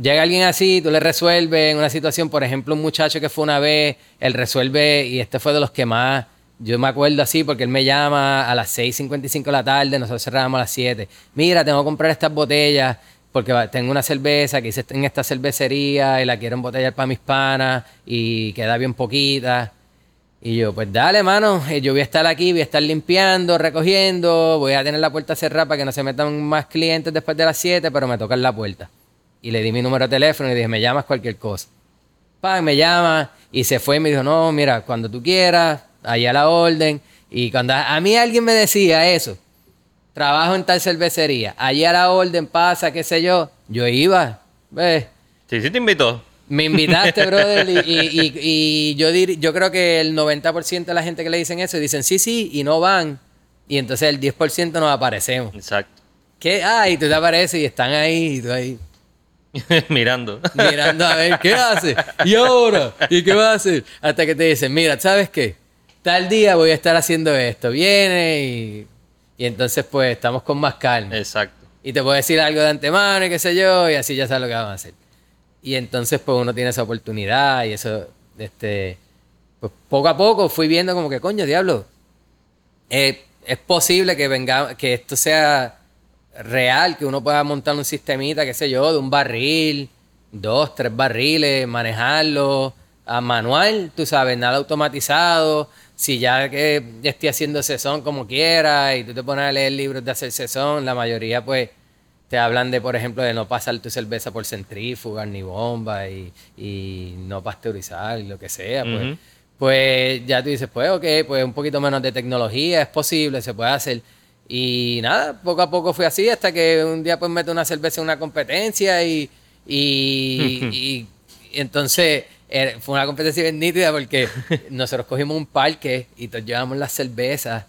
Llega alguien así, tú le resuelves en una situación, por ejemplo, un muchacho que fue una vez, él resuelve, y este fue de los que más, yo me acuerdo así, porque él me llama a las 6.55 de la tarde, nosotros cerramos a las 7. Mira, tengo que comprar estas botellas, porque tengo una cerveza que hice en esta cervecería y la quiero embotellar para mis panas y queda bien poquita. Y yo, pues dale, mano, eh, yo voy a estar aquí, voy a estar limpiando, recogiendo, voy a tener la puerta cerrada para que no se metan más clientes después de las 7, pero me tocan la puerta. Y le di mi número de teléfono y dije, me llamas cualquier cosa. Pa, me llama y se fue y me dijo, no, mira, cuando tú quieras, allá la orden. Y cuando a, a mí alguien me decía eso, trabajo en tal cervecería, allá la orden pasa, qué sé yo, yo iba, ¿ves? Sí, sí te invitó. Me invitaste, brother, y, y- y- y yo, dir- yo creo que el 90% de la gente que le dicen eso dicen sí, sí, y no van. Y entonces el 10% nos aparecemos. Exacto. ¿Qué? Ah, y tú te apareces y están ahí, y tú ahí, Mirando. mirando a ver qué hace. ¿Y ahora? ¿Y qué va a hacer? Hasta que te dicen, mira, ¿sabes qué? Tal día voy a estar haciendo esto. Viene y, y entonces pues estamos con más calma. Exacto. Y te puedo decir algo de antemano y qué sé yo, y así ya sabes lo que vamos a hacer. Y entonces, pues uno tiene esa oportunidad y eso, este, pues poco a poco fui viendo como que, coño, diablo, eh, es posible que venga, que esto sea real, que uno pueda montar un sistemita, qué sé yo, de un barril, dos, tres barriles, manejarlo a manual, tú sabes, nada automatizado. Si ya que esté haciendo sesón como quiera y tú te pones a leer libros de hacer sesón, la mayoría pues te hablan de, por ejemplo, de no pasar tu cerveza por centrífugas ni bomba y, y no pasteurizar y lo que sea, pues, pues ya tú dices, pues ok, pues un poquito menos de tecnología, es posible, se puede hacer. Y nada, poco a poco fue así hasta que un día pues meto una cerveza en una competencia y, y, y- y entonces eh, fue una competencia bien nítida porque nosotros cogimos un parque y todos llevamos las cervezas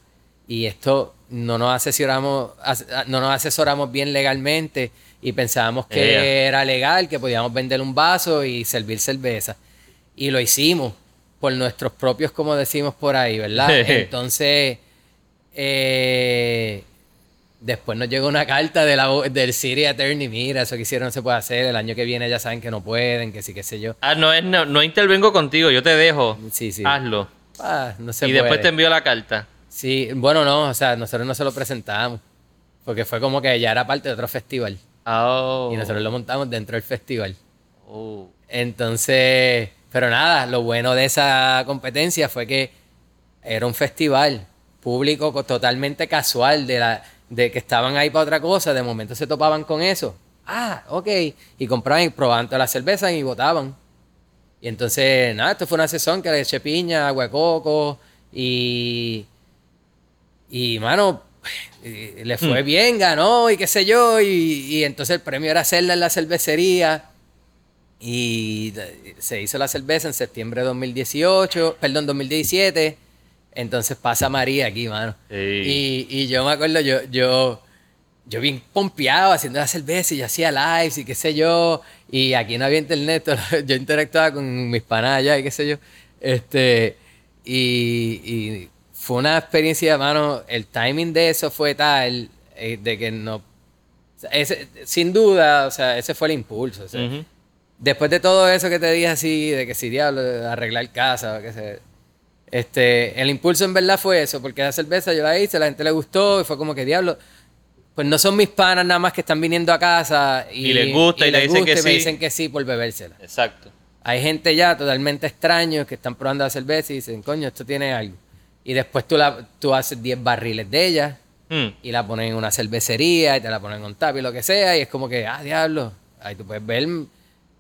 y esto no nos asesoramos, as- no nos asesoramos bien legalmente y pensábamos que era legal, que podíamos vender un vaso y servir cerveza. Y lo hicimos por nuestros propios, como decimos por ahí, ¿verdad? Entonces, eh, después nos llegó una carta de la, del City Attorney, mira, eso que hicieron no se puede hacer, el año que viene ya saben que no pueden, que sí, qué sé yo. Ah, no, es, no, no intervengo contigo, yo te dejo. Sí, sí. Hazlo. Ah, no se y después te envío la carta. Sí, bueno, no, o sea, nosotros no se lo presentamos, porque fue como que ya era parte de otro festival Oh. y nosotros lo montamos dentro del festival. Oh. Entonces, pero nada, lo bueno de esa competencia fue que era un festival público co- totalmente casual, de, la, de que estaban ahí para otra cosa, de momento se topaban con eso. Ah, ok. Y compraban y probaban todas las cervezas y votaban. Y entonces, nada, esto fue una sesión que le eché piña, agua de coco y... Y, mano, y le fue bien, ganó y qué sé yo. Y, y entonces el premio era hacerla en la cervecería. Y se hizo la cerveza en septiembre de 2018, perdón, 2017. Entonces pasa María aquí, mano. Y, y yo me acuerdo, yo, yo, yo bien pompeado haciendo la cerveza y yo hacía lives y qué sé yo. Y aquí no había internet, yo interactuaba con mis panas allá y qué sé yo. Este, y, y fue una experiencia, mano, el timing de eso fue tal, eh, de que no... ese- sin duda, o sea, ese fue el impulso. o sea, Ujú. Después de todo eso que te dije así, de que si diablo, arreglar casa, o qué sé. Este, el impulso en verdad fue eso, porque la cerveza yo la hice, la gente le gustó y fue como que diablo. Pues no son mis panas nada más que están viniendo a casa y, Y les gusta y le dicen que me sí. dicen que sí por bebérsela. Exacto. Hay gente ya totalmente extraños que están probando la cerveza y dicen, coño, esto tiene algo. Y después tú, la, tú haces 10 barriles de ella Mm. y la ponen en una cervecería y te la ponen en un tap y lo que sea y es como que, ah, diablo, ahí tú puedes ver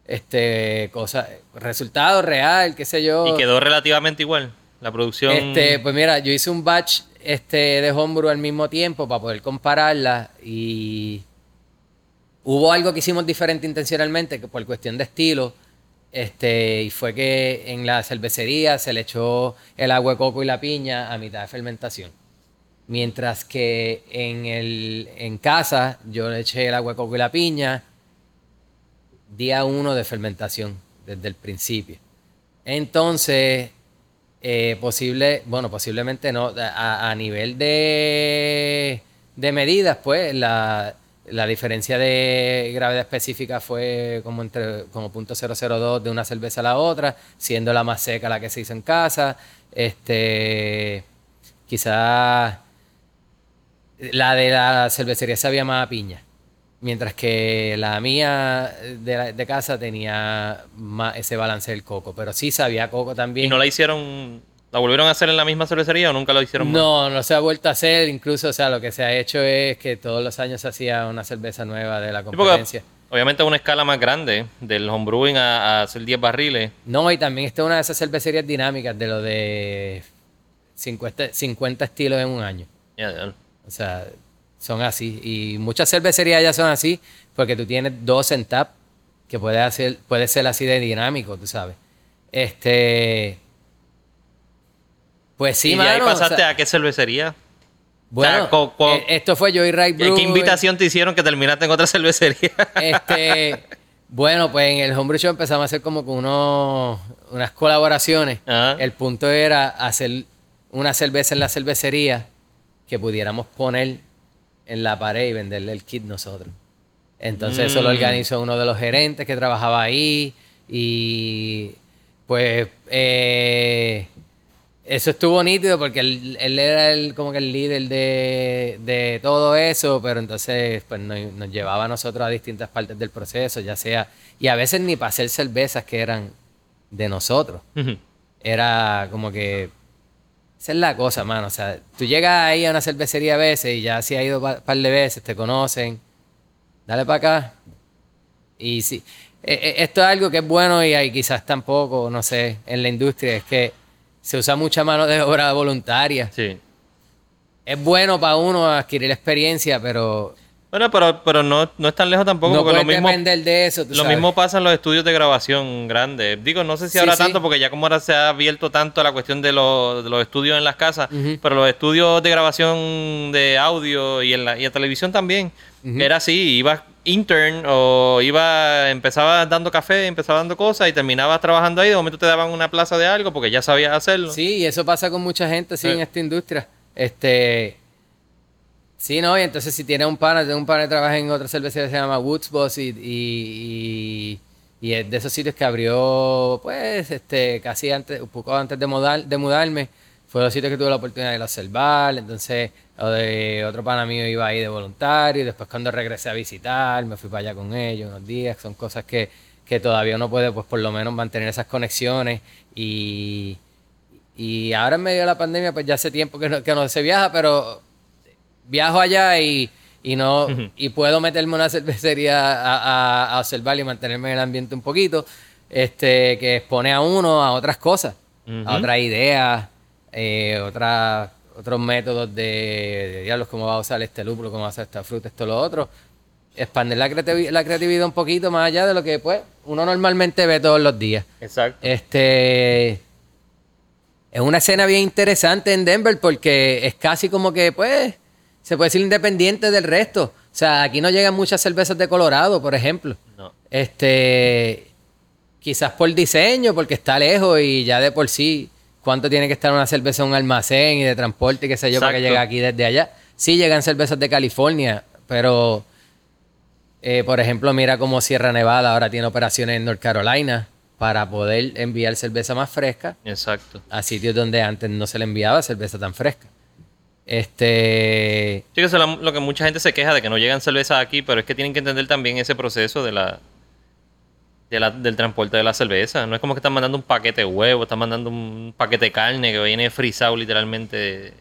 este cosas, resultado real, qué sé yo. Y quedó relativamente igual. La producción. Este, pues mira, yo hice un batch este, de homebrew al mismo tiempo para poder compararla y hubo algo que hicimos diferente intencionalmente por cuestión de estilo este, y fue que en la cervecería se le echó el agua de coco y la piña a mitad de fermentación. Mientras que en, el, en casa yo le eché el agua de coco y la piña día uno de fermentación, desde el principio. Entonces, eh, posible, bueno, posiblemente no, a, nivel de, de medidas, pues la, la diferencia de gravedad específica fue como entre como .002 de una cerveza a la otra, siendo la más seca la que se hizo en casa. Este, quizás la de la cervecería sabía más a piña. Mientras que la mía de, la- de casa tenía más ese balance del coco. Pero sí sabía coco también. ¿Y no la hicieron, la volvieron a hacer en la misma cervecería o nunca lo hicieron más? No, no se ha vuelto a hacer. Incluso, o sea, lo que se ha hecho es que todos los años se hacía una cerveza nueva de la Sí, competencia. obviamente es una escala más grande del homebrewing a, a hacer 10 barriles. No, y también esta es una de esas cervecerías dinámicas de lo de 50, 50 estilos en un año. Ya, ya. O sea, son así. Y muchas cervecerías ya son así porque tú tienes dos en tap que puede, hacer, puede ser así de dinámico, tú sabes. Este. Pues sí, y ahí mano, o pasaste sea, a qué cervecería. Bueno, co- co- eh, esto fue Joyride ¿Y Brew. ¿Qué invitación te hicieron que terminaste en otra cervecería? Este, bueno, pues en el Homebrew Show empezamos a hacer como que unos, unas colaboraciones. Ajá. El punto era hacer una cerveza en la cervecería que pudiéramos poner en la pared y venderle el kit nosotros. Entonces eso lo Mm. organizó uno de los gerentes que trabajaba ahí y pues eh, eso estuvo nítido porque él, él era el, como que el líder de, de todo eso, pero entonces pues nos, nos llevaba a nosotros a distintas partes del proceso, ya sea, y a veces ni para hacer cervezas que eran de nosotros. Era como que esa es la cosa, mano. O sea, tú llegas ahí a una cervecería a veces y ya si has ido un par de veces, te conocen. Dale para acá. Y sí, eh, eh, esto es algo que es bueno y hay quizás tampoco, no sé, en la industria, es que se usa mucha mano de obra voluntaria. Sí. Es bueno para uno adquirir experiencia, pero Bueno, pero, pero no, no es tan lejos tampoco, no porque lo mismo, de eso. tú lo sabes. mismo pasa en los estudios de grabación grandes. Digo, no sé si ahora sí. tanto, porque ya como ahora se ha abierto tanto la cuestión de los, de los estudios en las casas, pero los estudios de grabación de audio y en la, y en televisión también, era así, ibas intern o iba, empezaba dando café, empezaba dando cosas y terminabas trabajando ahí, de momento te daban una plaza de algo porque ya sabías hacerlo. Sí, y eso pasa con mucha gente, sí, Sí. en esta industria. Este. Sí, no, y entonces si tienes un pana, tengo un pana que trabaja en otra cervecería que se llama Woods Boss y, y, y- y es de esos sitios que abrió, pues, este, casi antes, un poco antes de, de mudarme. Fue los sitios que tuve la oportunidad de ir a observar. Entonces, o de otro pana mío iba ahí de voluntario. Y después, cuando regresé a visitar, me fui para allá con ellos unos días. Son cosas que, que todavía uno puede, pues, por lo menos mantener esas conexiones. Y, y ahora en medio de la pandemia, pues ya hace tiempo que no, que no se viaja, pero viajo allá y, y no y puedo meterme una cervecería a, a- a observar y mantenerme en el ambiente un poquito, este, que expone a uno a otras cosas, a otras ideas, eh, otras otros métodos de, de diablos, cómo va a usar este lúpulo, cómo va a usar esta fruta, esto, lo otro. Expandir la, creativi- la creatividad un poquito más allá de lo que pues, uno normalmente ve todos los días. Exacto. Este es una escena bien interesante en Denver porque es casi como que, pues, se puede decir independiente del resto. O sea, aquí no llegan muchas cervezas de Colorado, por ejemplo. No. Este, quizás por diseño, porque está lejos y ya de por sí, ¿cuánto tiene que estar una cerveza en un almacén y de transporte y qué sé yo para que llegue aquí desde allá? Sí llegan cervezas de California, pero, eh, por ejemplo, mira cómo Sierra Nevada ahora tiene operaciones en North Carolina para poder enviar cerveza más fresca Exacto. a sitios donde antes no se le enviaba cerveza tan fresca. Este, Sí, que eso es lo, que mucha gente se queja de que no llegan cervezas aquí, pero es que tienen que entender también ese proceso de la, de la- del transporte de la cerveza. No es como que están mandando un paquete de huevo, están mandando un paquete de carne que viene frisado literalmente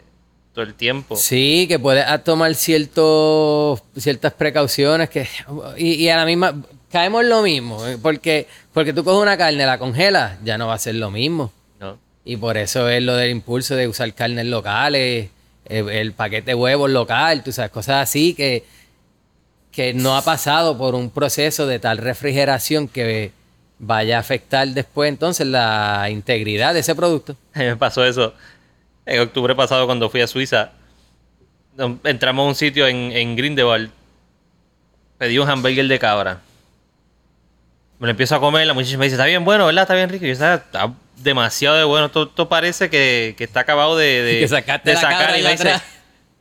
todo el tiempo. Sí, que puedes tomar ciertos, ciertas precauciones que y, y a la misma caemos en lo mismo, eh, porque porque tú coges una carne, la congelas, ya no va a ser lo mismo. ¿no? Y por eso es lo del impulso de usar carnes locales, el, el paquete de huevos local, tú sabes, cosas así que, que no ha pasado por un proceso de tal refrigeración que vaya a afectar después entonces la integridad de ese producto. Me pasó eso en octubre pasado cuando fui a Suiza. Entramos a un sitio en, en Grindelwald. Pedí un hamburger de cabra. Me lo empiezo a comer. La muchacha me dice: Está bien bueno, ¿verdad? Está bien rico. Y yo, "Está- está demasiado de bueno. Esto, esto parece que, que está acabado de, de, Que sacaste de la sacar. Y me dice.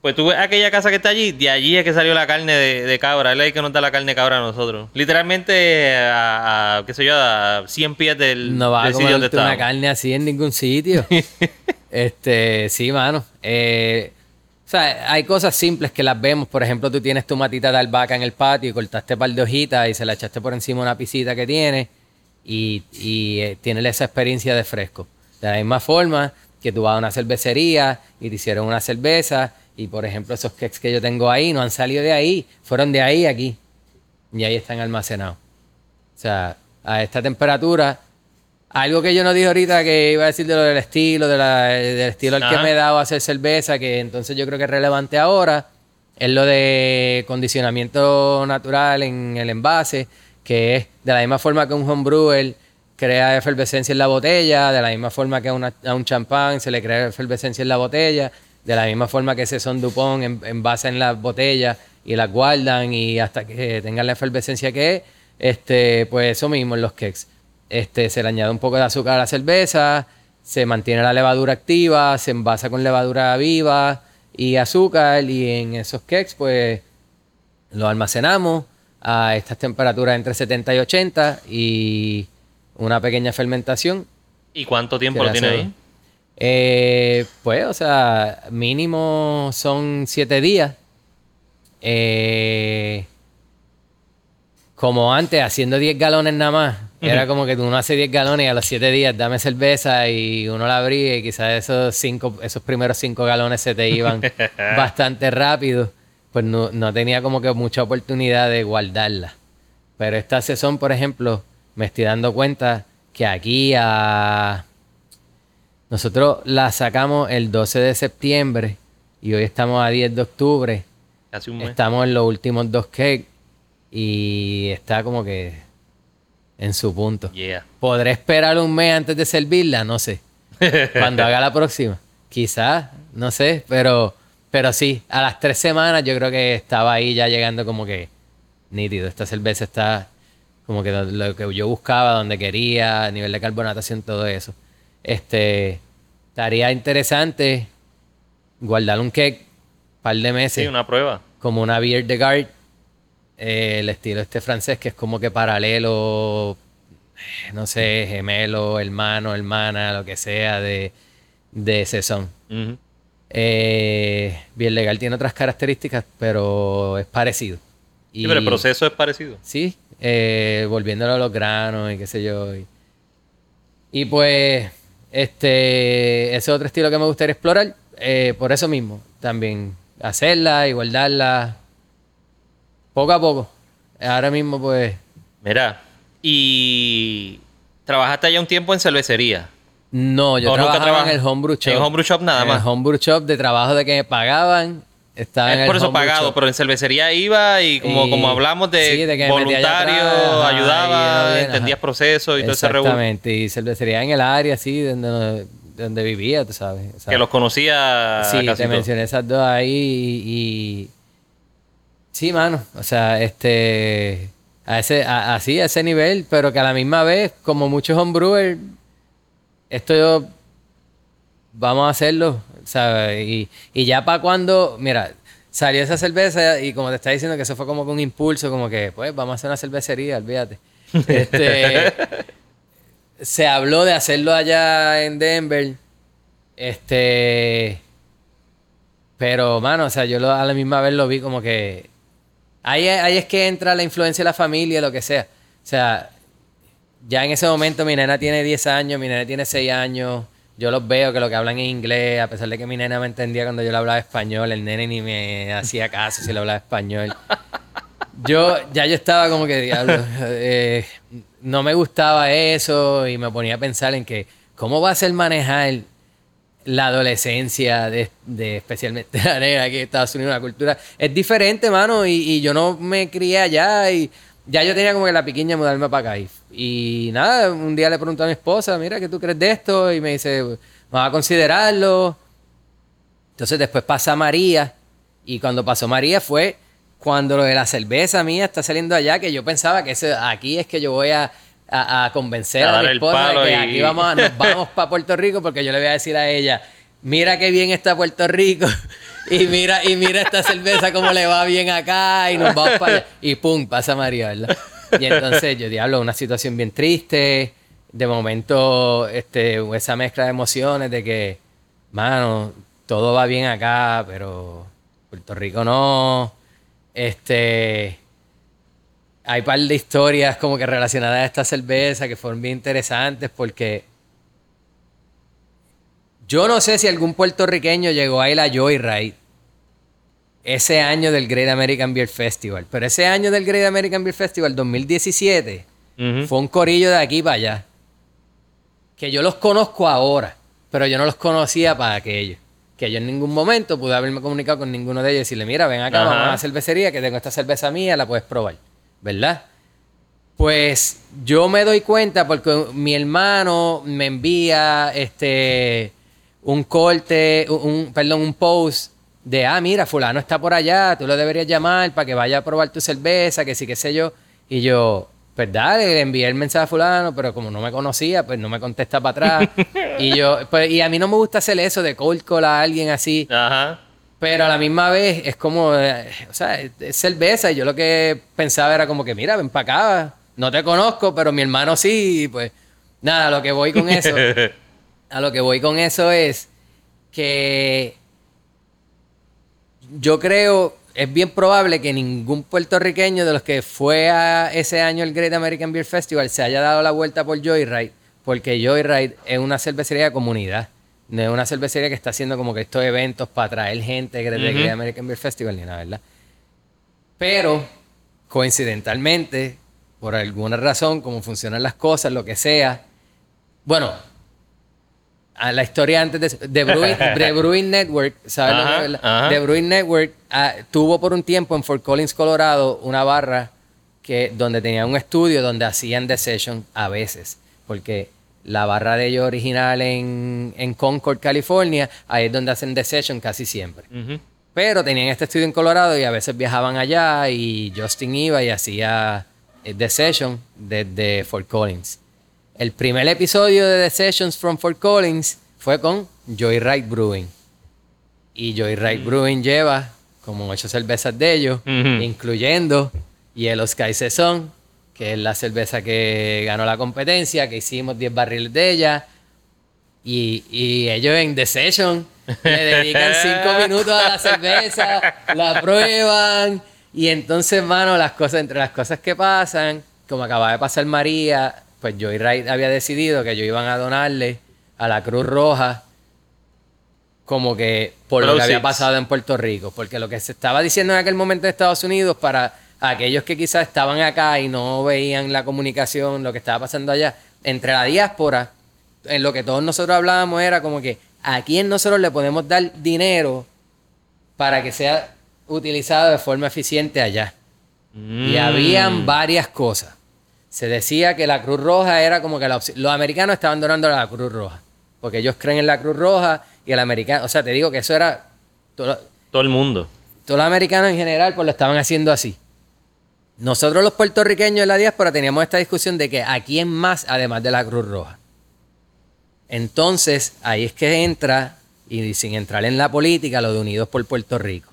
Pues tú ves aquella casa que está allí. De allí es que salió la carne de, de cabra. Él es que nos da la carne de cabra a nosotros. Literalmente a, a, qué sé yo, a 100 pies del, No va a del sitio donde una carne así en ningún sitio. este, sí, mano. Eh, sea, hay cosas simples que las vemos. Por ejemplo, tú tienes tu matita de albahaca en el patio y cortaste par de hojitas y se la echaste por encima una pisita que tiene y, y eh, tienes esa experiencia de fresco. De la misma forma que tú vas a una cervecería y te hicieron una cerveza y, por ejemplo, esos cakes que yo tengo ahí no han salido de ahí, fueron de ahí aquí y ahí están almacenados. O sea, a esta temperatura algo que yo no dije ahorita que iba a decir de lo del estilo, de la- del estilo al que me he dado a hacer cerveza, que entonces yo creo que es relevante ahora, es lo de condicionamiento natural en el envase, que es de la misma forma que un homebrewer crea efervescencia en la botella, de la misma forma que a, una- a un champán se le crea efervescencia en la botella, de la misma forma que ese son Dupont en, envasa en las botellas y las guardan y hasta que tengan la efervescencia que es, este, pues eso mismo en los cakes. Este, se le añade un poco de azúcar a la cerveza, se mantiene la levadura activa, se envasa con levadura viva y azúcar y en esos cakes pues lo almacenamos a estas temperaturas entre 70 y 80 y una pequeña fermentación. ¿Y cuánto tiempo lo tiene ahí? Eh, pues, o sea, mínimo son 7 días. Eh, como antes, haciendo 10 galones nada más. Era como que uno hace 10 galones y a los 7 días dame cerveza y uno la abría y quizás esos, cinco, esos primeros 5 galones se te iban bastante rápido. Pues no, no tenía como que mucha oportunidad de guardarla. Pero esta sesión, por ejemplo, me estoy dando cuenta que aquí a... Nosotros la sacamos el 12 de septiembre y hoy estamos a 10 de octubre. Casi un mes. Estamos en los últimos dos cakes y está como que en su punto. Yeah. ¿Podré esperar un mes antes de servirla? No sé. Cuando haga la próxima. Quizás, no sé, pero, pero sí, a las tres semanas yo creo que estaba ahí ya llegando como que nítido. Esta cerveza está como que lo, lo que yo buscaba, donde quería, nivel de carbonatación, todo eso. Este, estaría interesante guardar un cake un par de meses Sí, una prueba. como una beer de guard, eh, el estilo este francés que es como que paralelo, no sé, gemelo, hermano, hermana, lo que sea de, de. Ujú. Eh, bien legal tiene otras características, pero es parecido. Sí, pero el proceso es parecido. Sí, eh, volviéndolo a los granos y qué sé yo. Y, y pues, este, ese es otro estilo que me gustaría explorar. eh, por eso mismo, también hacerla y guardarla poco a poco. Ahora mismo, pues, Mira, y trabajaste allá un tiempo en cervecería. no, yo ¿O nunca trabajaba en el homebrew shop. En homebrew shop nada En más. el homebrew shop de trabajo de que me pagaban. Estaba en Es el por eso pagado, shop. pero en cervecería iba y como, Y- como hablamos de, sí, de voluntario, atrás, ayudaba, bien, entendías procesos y todo ese revuelo. Exactamente, y cervecería en el área, así, donde, donde vivía, tú sabes. Que los conocía Sí, te mencioné esas dos ahí y, y- Sí, mano. O sea, este... A ese, a- así, a ese nivel, pero que a la misma vez, como muchos homebrewers, esto yo... Vamos a hacerlo, ¿sabes? Y, y ya para cuando... Mira, salió esa cerveza y como te está diciendo que eso fue como un impulso, como que, pues, vamos a hacer una cervecería, olvídate. Este... se habló de hacerlo allá en Denver. Este. Pero, mano, o sea, yo lo- a la misma vez lo vi como que. Ahí, es- ahí es que entra la influencia de la familia, lo que sea. O sea, ya en ese momento mi nena tiene 10 años, mi nena tiene 6 años. Yo los veo que lo que hablan en inglés, a pesar de que mi nena me entendía cuando yo le hablaba español, el nene ni me hacía caso si le hablaba español. Yo, ya yo estaba como que, eh, no me gustaba eso y me ponía a pensar en que, ¿cómo va a ser manejar la adolescencia de, de especialmente la negra aquí en Estados Unidos, una cultura? Es diferente, mano, y, y yo no me crié allá y ya yo tenía como que la piquiña mudarme para acá. Y, y nada, un día le pregunté a mi esposa, mira, ¿qué tú crees de esto? Y me dice, vamos a considerarlo. Entonces después pasa María y cuando pasó María fue cuando lo de la cerveza mía está saliendo allá que yo pensaba que ese, aquí es que yo voy a, a- a convencer A a, mi esposa de que y- aquí vamos a- nos vamos para Puerto Rico porque yo le voy a decir a ella mira qué bien está Puerto Rico y mira y mira esta cerveza cómo le va bien acá y nos vamos para allá y pum pasa María verdad y entonces yo diablo una situación bien triste de momento este esa mezcla de emociones de que mano todo va bien acá, pero Puerto Rico no. Este. Hay un par de historias como que relacionadas a esta cerveza que fueron bien interesantes porque yo no sé si algún puertorriqueño llegó a ir a Joyride ese año del Great American Beer Festival. Pero ese año del Great American Beer Festival, 2017, fue un corillo de aquí para allá. Que yo los conozco ahora, pero yo no los conocía para aquello. Que yo en ningún momento pude haberme comunicado con ninguno de ellos y decirle, mira, ven acá, vamos a la cervecería, que tengo esta cerveza mía, la puedes probar. ¿Verdad? Pues yo me doy cuenta porque mi hermano me envía este un corte, un, perdón, un post de, ah, mira, fulano está por allá, tú lo deberías llamar para que vaya a probar tu cerveza, que sí, qué sé yo. Y yo, pues dale, le envié el mensaje a fulano, pero como no me conocía, pues no me contesta para atrás. y yo, pues, y a mí no me gusta hacer eso de cold call a alguien así. Ajá. Pero a la misma vez es como, eh, o sea, es cerveza. Y yo lo que pensaba era como que, mira, ven para acá. No te conozco, pero mi hermano sí. Y pues nada, a lo que voy con eso. a lo que voy con eso es que yo creo, es bien probable que ningún puertorriqueño de los que fue a ese año el Great American Beer Festival se haya dado la vuelta por Joyride, porque Joyride es una cervecería de comunidad. No es una cervecería que está haciendo como que estos eventos para traer gente del Great American Beer Festival, ni nada, ¿verdad? Pero, coincidentalmente, por alguna razón, como funcionan las cosas, lo que sea, bueno, a la historia antes de, de, Brewing, Network, ¿sabes lo que, The Brewing Network ah, tuvo por un tiempo en Fort Collins, Colorado, una barra que, donde tenía un estudio donde hacían The Session a veces, porque la barra de ellos original en, en Concord, California, ahí es donde hacen The Session casi siempre. Pero tenían este estudio en Colorado y a veces viajaban allá y Justin iba y hacía eh, The Session desde Fort Collins. El primer episodio de The Sessions from Fort Collins fue con Joyride Brewing. Y Joyride mm. Brewing lleva como ocho cervezas de ellos, incluyendo Yellow Sky Saison, que es la cerveza que ganó la competencia, que hicimos 10 barriles de ella. Y, ellos en The Session le dedican 5 minutos a la cerveza, la prueban. Y entonces, mano, las cosas, entre las cosas que pasan, como acaba de pasar María, pues Joyride había decidido que ellos iban a donarle a la Cruz Roja como que por lo que había pasado en Puerto Rico. Porque lo que se estaba diciendo en aquel momento de Estados Unidos para aquellos que quizás estaban acá y no veían la comunicación, lo que estaba pasando allá, entre la diáspora, en lo que todos nosotros hablábamos era como que a quién nosotros le podemos dar dinero para que sea utilizado de forma eficiente allá. Y habían mm. varias cosas se decía que la Cruz Roja era como que la Los americanos estaban donando a la Cruz Roja. Porque ellos creen en la Cruz Roja y el americano. O sea, te digo que eso era. Todo, todo el mundo. Todos los americanos en general, pues lo estaban haciendo así. Nosotros, los puertorriqueños en la diáspora, teníamos esta discusión de que a quién más, además de la Cruz Roja. Entonces, ahí es que entra, y sin entrar en la política, lo de Unidos por Puerto Rico.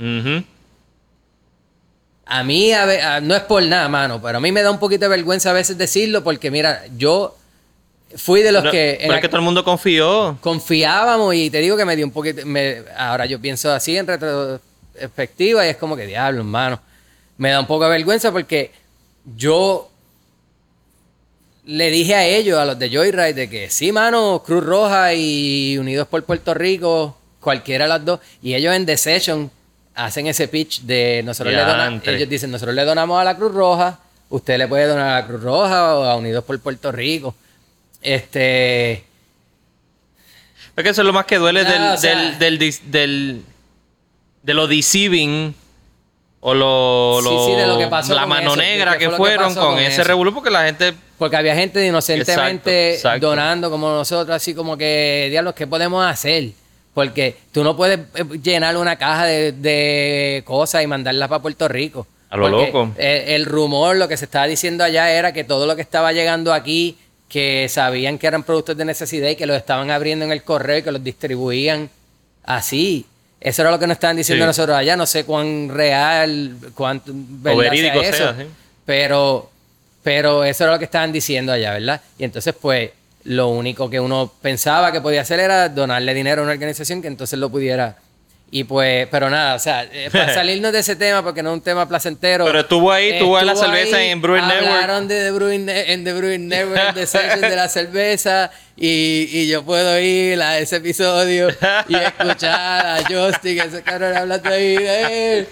A mí, no es por nada, mano, pero a mí me da un poquito de vergüenza a veces decirlo porque, mira, yo fui de los que... Pero es que todo el mundo confió. Confiábamos y te digo que me dio un poquito... ahora yo pienso así en retrospectiva y es como que, diablo, hermano. Me da un poco de vergüenza porque yo le dije a ellos, a los de Joyride, de que sí, mano, Cruz Roja y Unidos por Puerto Rico, cualquiera de las dos, y ellos en The Session hacen ese pitch de nosotros le donamos, ellos dicen, nosotros le donamos a la Cruz Roja, usted le puede donar a la Cruz Roja o a Unidos por Puerto Rico. Este. Es que eso es lo más que duele del, del, de lo deceiving o lo, la mano negra que, fueron con, ese revuelo porque la gente porque había gente inocentemente donando como nosotros así como que diablos qué podemos hacer porque tú no puedes eh, llenar una caja de, cosas y mandarlas para Puerto Rico. A lo loco. El, rumor, lo que se estaba diciendo allá era que todo lo que estaba llegando aquí, que sabían que eran productos de necesidad y que los estaban abriendo en el correo y que los distribuían así. Eso era lo que nos estaban diciendo nosotros allá. No sé cuán real, cuánto verídico eso. Pero, pero eso era lo que estaban diciendo allá, ¿verdad? Y entonces, pues, lo único que uno pensaba que podía hacer era donarle dinero a una organización que entonces lo pudiera Y pues, pero nada, o sea, eh, para salirnos de ese tema, porque no es un tema placentero. Pero estuvo ahí, estuvo en la cerveza ahí, en Brewing Network. Hablaron de The Brewing, en The Brewing Network, de session de la cerveza, y, y yo puedo ir a ese episodio y escuchar a Justin, ese cabrón hablando ahí de él.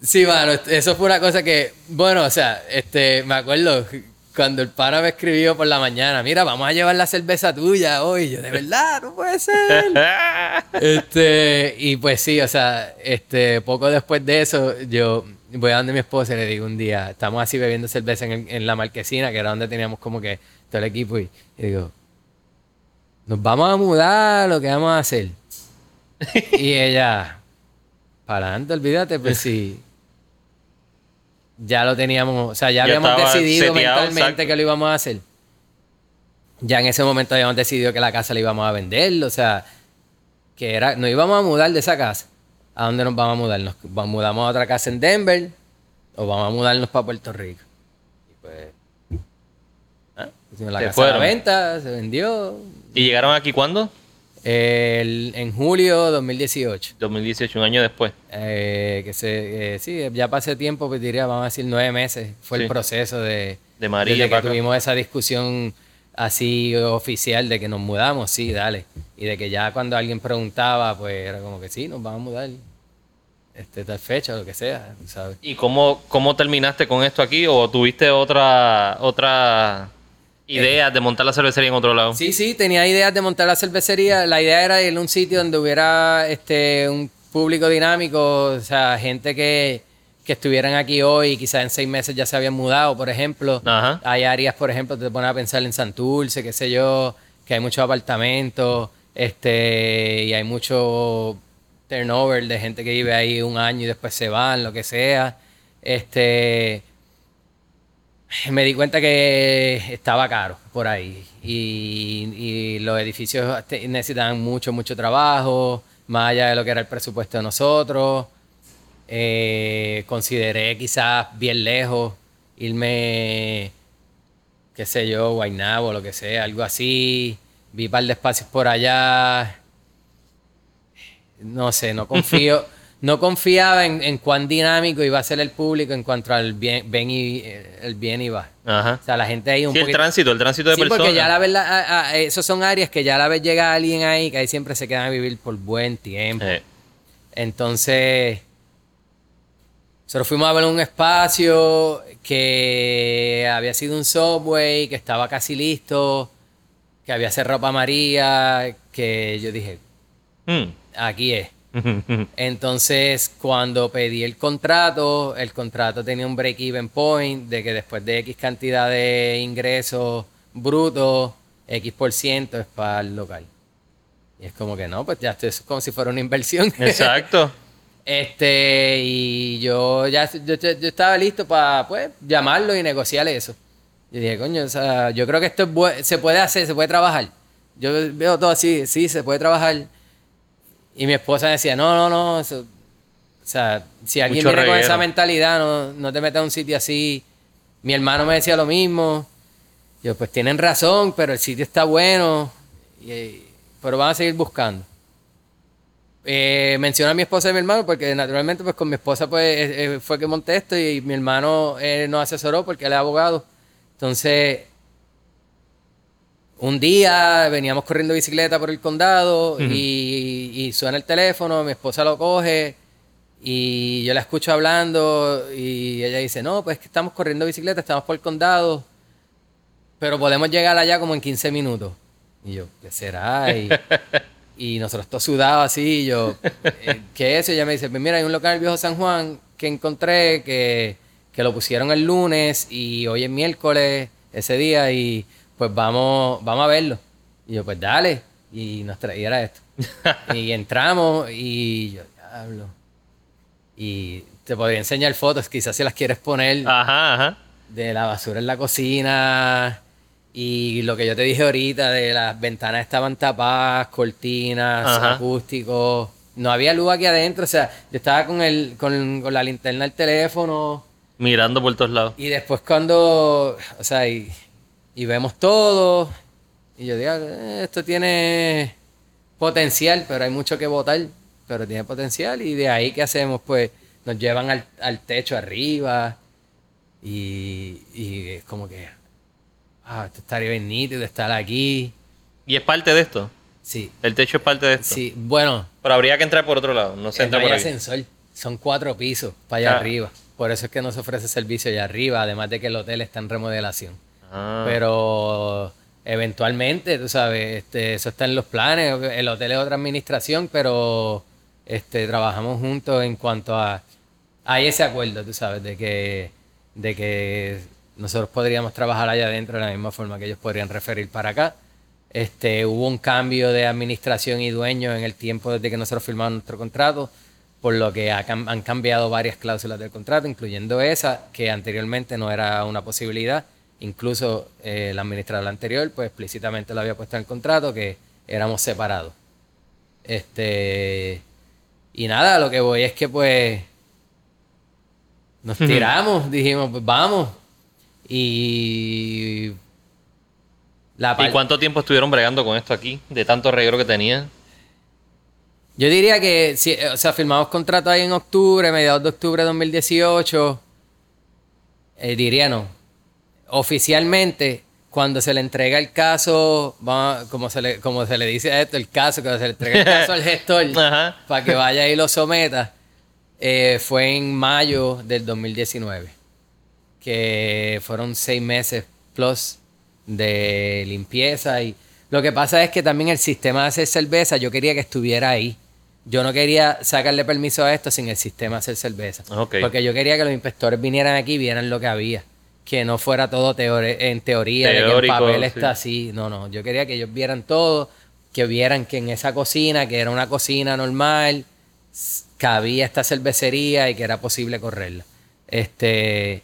Sí, mano, eso fue una cosa que, bueno, o sea, este, me acuerdo cuando el pana me escribió por la mañana, mira, vamos a llevar la cerveza tuya hoy. Yo, de verdad, no puede ser. Este, y pues sí, o sea, este, poco después de eso, yo voy a donde mi esposa y le digo un día, estamos así bebiendo cerveza en, el- en la marquesina, que era donde teníamos como que todo el equipo, y, y digo, nos vamos a mudar, lo que vamos a hacer. y ella, para adelante, olvídate, pues sí. Ya lo teníamos, o sea, ya, Ya habíamos decidido seteado, mentalmente exacto. que lo íbamos a hacer. Ya en ese momento habíamos decidido que la casa la íbamos a vender, o sea, que era, nos íbamos a mudar de esa casa. ¿A dónde nos vamos a mudar? ¿Nos mudamos a otra casa en Denver o vamos a mudarnos para Puerto Rico? Y pues, pusimos la Se casa a fueron. la venta, se vendió. ¿Y llegaron aquí cuándo? El- en julio 2018. 2018, un año después. Eh, que se, eh, sí, ya pasé tiempo, pues diría, vamos a decir nueve meses. Fue Sí. el proceso de, De María desde que tuvimos esa discusión así oficial de que nos mudamos, sí, dale. Y de que ya cuando alguien preguntaba, pues era como que sí, nos vamos a mudar. Este, tal fecha, lo que sea, ¿sabes? ¿Y cómo, cómo terminaste con esto aquí? ¿O tuviste otra, otra idea de montar la cervecería en otro lado? Sí, sí, tenía ideas de montar la cervecería. La idea era ir a un sitio donde hubiera este, un público dinámico, o sea, gente que, que estuvieran aquí hoy y quizás en seis meses ya se habían mudado, por ejemplo. Ajá. Hay áreas, por ejemplo, te pones a pensar en Santurce, qué sé yo, que hay muchos apartamentos, este, y hay mucho turnover de gente que vive ahí un año y después se van, lo que sea. Este, me di cuenta que estaba caro por ahí y, los edificios necesitaban mucho, mucho trabajo, más allá de lo que era el presupuesto de nosotros. Eh, consideré quizás bien lejos irme, qué sé yo, Guaynabo lo que sea, algo así. Vi un par de espacios por allá. No sé, no confío. No confiaba en, en cuán dinámico iba a ser el público en cuanto al bien, ven y, eh, el bien y va. Ajá. O sea, la gente ahí un Sí, el poquito... tránsito, el tránsito de Sí, personas. porque ya la verdad, a- a- esos son áreas que ya a la vez llega alguien ahí, que ahí siempre se quedan a vivir por buen tiempo. Eh, Entonces, nosotros fuimos a ver un espacio que había sido un subway, que estaba casi listo, que había cerrado para María, que yo dije, mm. aquí es. Entonces, cuando pedí el contrato, el contrato tenía un break-even point de que después de X cantidad de ingresos brutos, X por ciento es para el local. Y es como que no, pues ya esto es como si fuera una inversión. Exacto. Este, y yo ya yo, yo- yo estaba listo para pues llamarlo y negociar eso. Yo dije, coño, o sea, yo creo que esto es se puede hacer, se puede trabajar. Yo veo todo así, sí, se puede trabajar. Y mi esposa decía, no, no, no, eso- o sea, si alguien Mucho viene con esa mentalidad, no, no te metas a un sitio así. Mi hermano me decía lo mismo. Yo, pues tienen razón, pero el sitio está bueno. Y- pero van a seguir buscando. Eh, menciono a mi esposa y mi hermano porque naturalmente pues con mi esposa pues eh, fue que monté esto y mi hermano eh, nos asesoró porque él es abogado. Entonces, un día veníamos corriendo bicicleta por el condado y, y suena el teléfono, mi esposa lo coge y yo la escucho hablando y ella dice, no, pues que estamos corriendo bicicleta, estamos por el condado, pero podemos llegar allá como en 15 minutos. Y yo, ¿qué será? Y, y nosotros todos sudados así, y yo, eh, ¿qué es eso? Y ella me dice, pues mira, hay un local en el Viejo San Juan que encontré que, que lo pusieron el lunes y hoy es miércoles, ese día, y pues vamos, vamos a verlo. Y yo, pues dale. Y nos traía esto. y entramos y yo, diablo. Y te podría enseñar fotos, quizás si las quieres poner Ajá, ajá. de la basura en la cocina y lo que yo te dije ahorita de las ventanas estaban tapadas, cortinas, Ajá. acústicos. No había luz aquí adentro, o sea, yo estaba con el con, con la linterna del teléfono Mirando por todos lados. y después cuando, o sea, y, y vemos todo y yo digo, "Eh, esto tiene potencial, pero hay mucho que votar, pero tiene potencial. Y de ahí, ¿qué hacemos? Pues nos llevan al, al techo arriba y, y es como que, ah, esto estaría bien nítido estar aquí. ¿Y es parte de esto? Sí, El techo es parte de esto. sí. Bueno, Pero habría que entrar por otro lado. No se entra no por hay ahí. ascensor. Son cuatro pisos para allá Ah. arriba. Por eso es que no se ofrece servicio allá arriba, además de que el hotel está en remodelación. Ah. Pero eventualmente, tú sabes, este, eso está en los planes. El hotel es otra administración, pero este, trabajamos juntos en cuanto a... Hay ese acuerdo, tú sabes, de que, de que nosotros podríamos trabajar allá adentro de la misma forma que ellos podrían referir para acá. Este, hubo un cambio de administración y dueño en el tiempo desde que nosotros firmamos nuestro contrato, por lo que han cambiado varias cláusulas del contrato, incluyendo esa, que anteriormente no era una posibilidad. Incluso eh, el administrador anterior, pues explícitamente lo había puesto en el contrato, que éramos separados. Este. Y nada, lo que voy es que pues. Nos tiramos, dijimos, pues vamos. Y. La ¿Y cuánto tiempo estuvieron bregando con esto aquí? De tanto reguero que tenía. Yo diría que, sí, o sea, firmamos contrato ahí en octubre, mediados de octubre de 2018. Eh, diría no. Oficialmente, cuando se le entrega el caso, vamos, como, se le, como se le dice a esto, el caso, cuando se le entrega el caso al gestor Ajá. para que vaya y lo someta, eh, fue en mayo del 2019. Que fueron seis meses plus de limpieza. Y lo que pasa es que también el sistema de hacer cerveza, yo quería que estuviera ahí. Yo no quería sacarle permiso a esto sin el sistema de hacer cerveza. Porque yo quería que los inspectores vinieran aquí y vieran lo que había. Que no fuera todo teore- en teoría, de que el papel sí. está así. No, no. Yo quería que ellos vieran todo, que vieran que en esa cocina, que era una cocina normal, cabía esta cervecería y que era posible correrla. Este.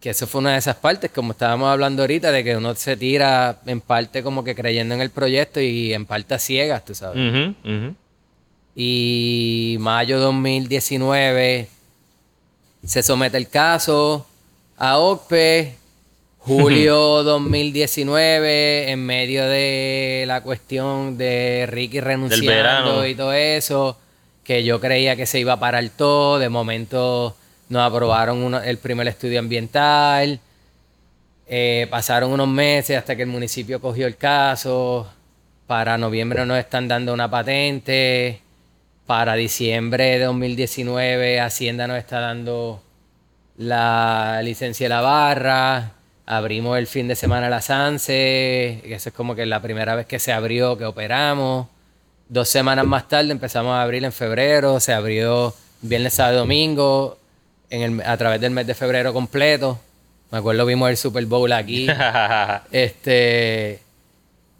Que eso fue una de esas partes, como estábamos hablando ahorita, de que uno se tira en parte como que creyendo en el proyecto y en parte a ciegas, tú sabes. Ujú, ujú. Y mayo 2019 se somete el caso a OCPE. Julio 2019, en medio de la cuestión de Ricky renunciando y todo eso, que yo creía que se iba a parar todo, de momento nos aprobaron uno- el primer estudio ambiental, eh, pasaron unos meses hasta que el municipio cogió el caso, para noviembre nos están dando una patente, para diciembre de 2019 Hacienda nos está dando la licencia de la barra, abrimos el fin de semana la Sanse, que eso es como que la primera vez que se abrió, que operamos. Dos semanas más tarde empezamos a abrir en febrero, se abrió viernes, sábado y domingo, en el- a través del mes de febrero completo. Me acuerdo vimos el Super Bowl aquí. Este,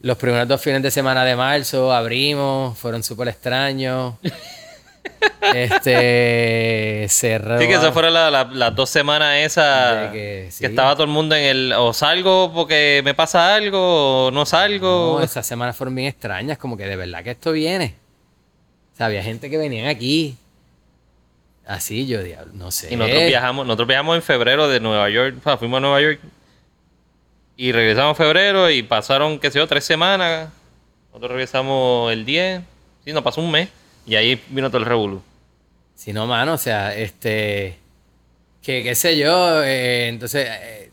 los primeros dos fines de semana de marzo abrimos, fueron súper extraños. Este, cerró. Sí, que esas fueron la- la- las dos semanas esas que que, sí. estaba todo el mundo en el o salgo porque me pasa algo o no salgo. No, esas semanas fueron bien extrañas, como que de verdad que esto viene. O sea, había gente que venían aquí. Así, yo, diablo, no sé. y nosotros viajamos, nosotros viajamos en febrero de Nueva York, o sea, fuimos a Nueva York y regresamos en febrero y pasaron, qué sé yo, tres semanas. Nosotros regresamos el 10, sí, nos pasó un mes y ahí vino todo el revolú. Si no, mano, o sea, este. Que qué sé yo, eh, entonces, eh,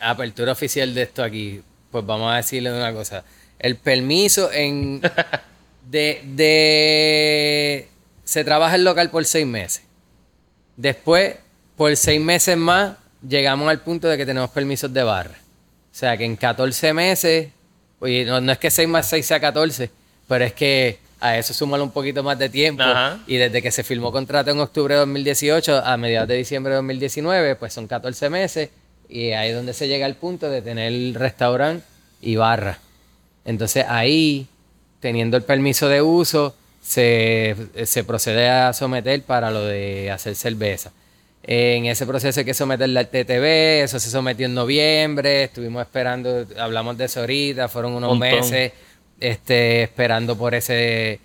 apertura oficial de esto aquí. Pues vamos a decirle una cosa. El permiso en. De. de se trabaja el local por seis meses. Después, por seis meses más, llegamos al punto de que tenemos permisos de barra. O sea, que en 14 meses, oye, no, no es que 6 más 6 sea 14, pero es que a eso súmalo un poquito más de tiempo. Ajá. Y desde que se firmó contrato en octubre de 2018 a mediados de diciembre de 2019, pues son 14 meses. Y ahí es donde se llega al punto de tener restaurante y barra. Entonces ahí, teniendo el permiso de uso, se, se procede a someter para lo de hacer cerveza. En ese proceso hay que someterle al TTV, eso se sometió en noviembre, estuvimos esperando, hablamos de eso ahorita, fueron unos Montón. meses este, esperando por ese,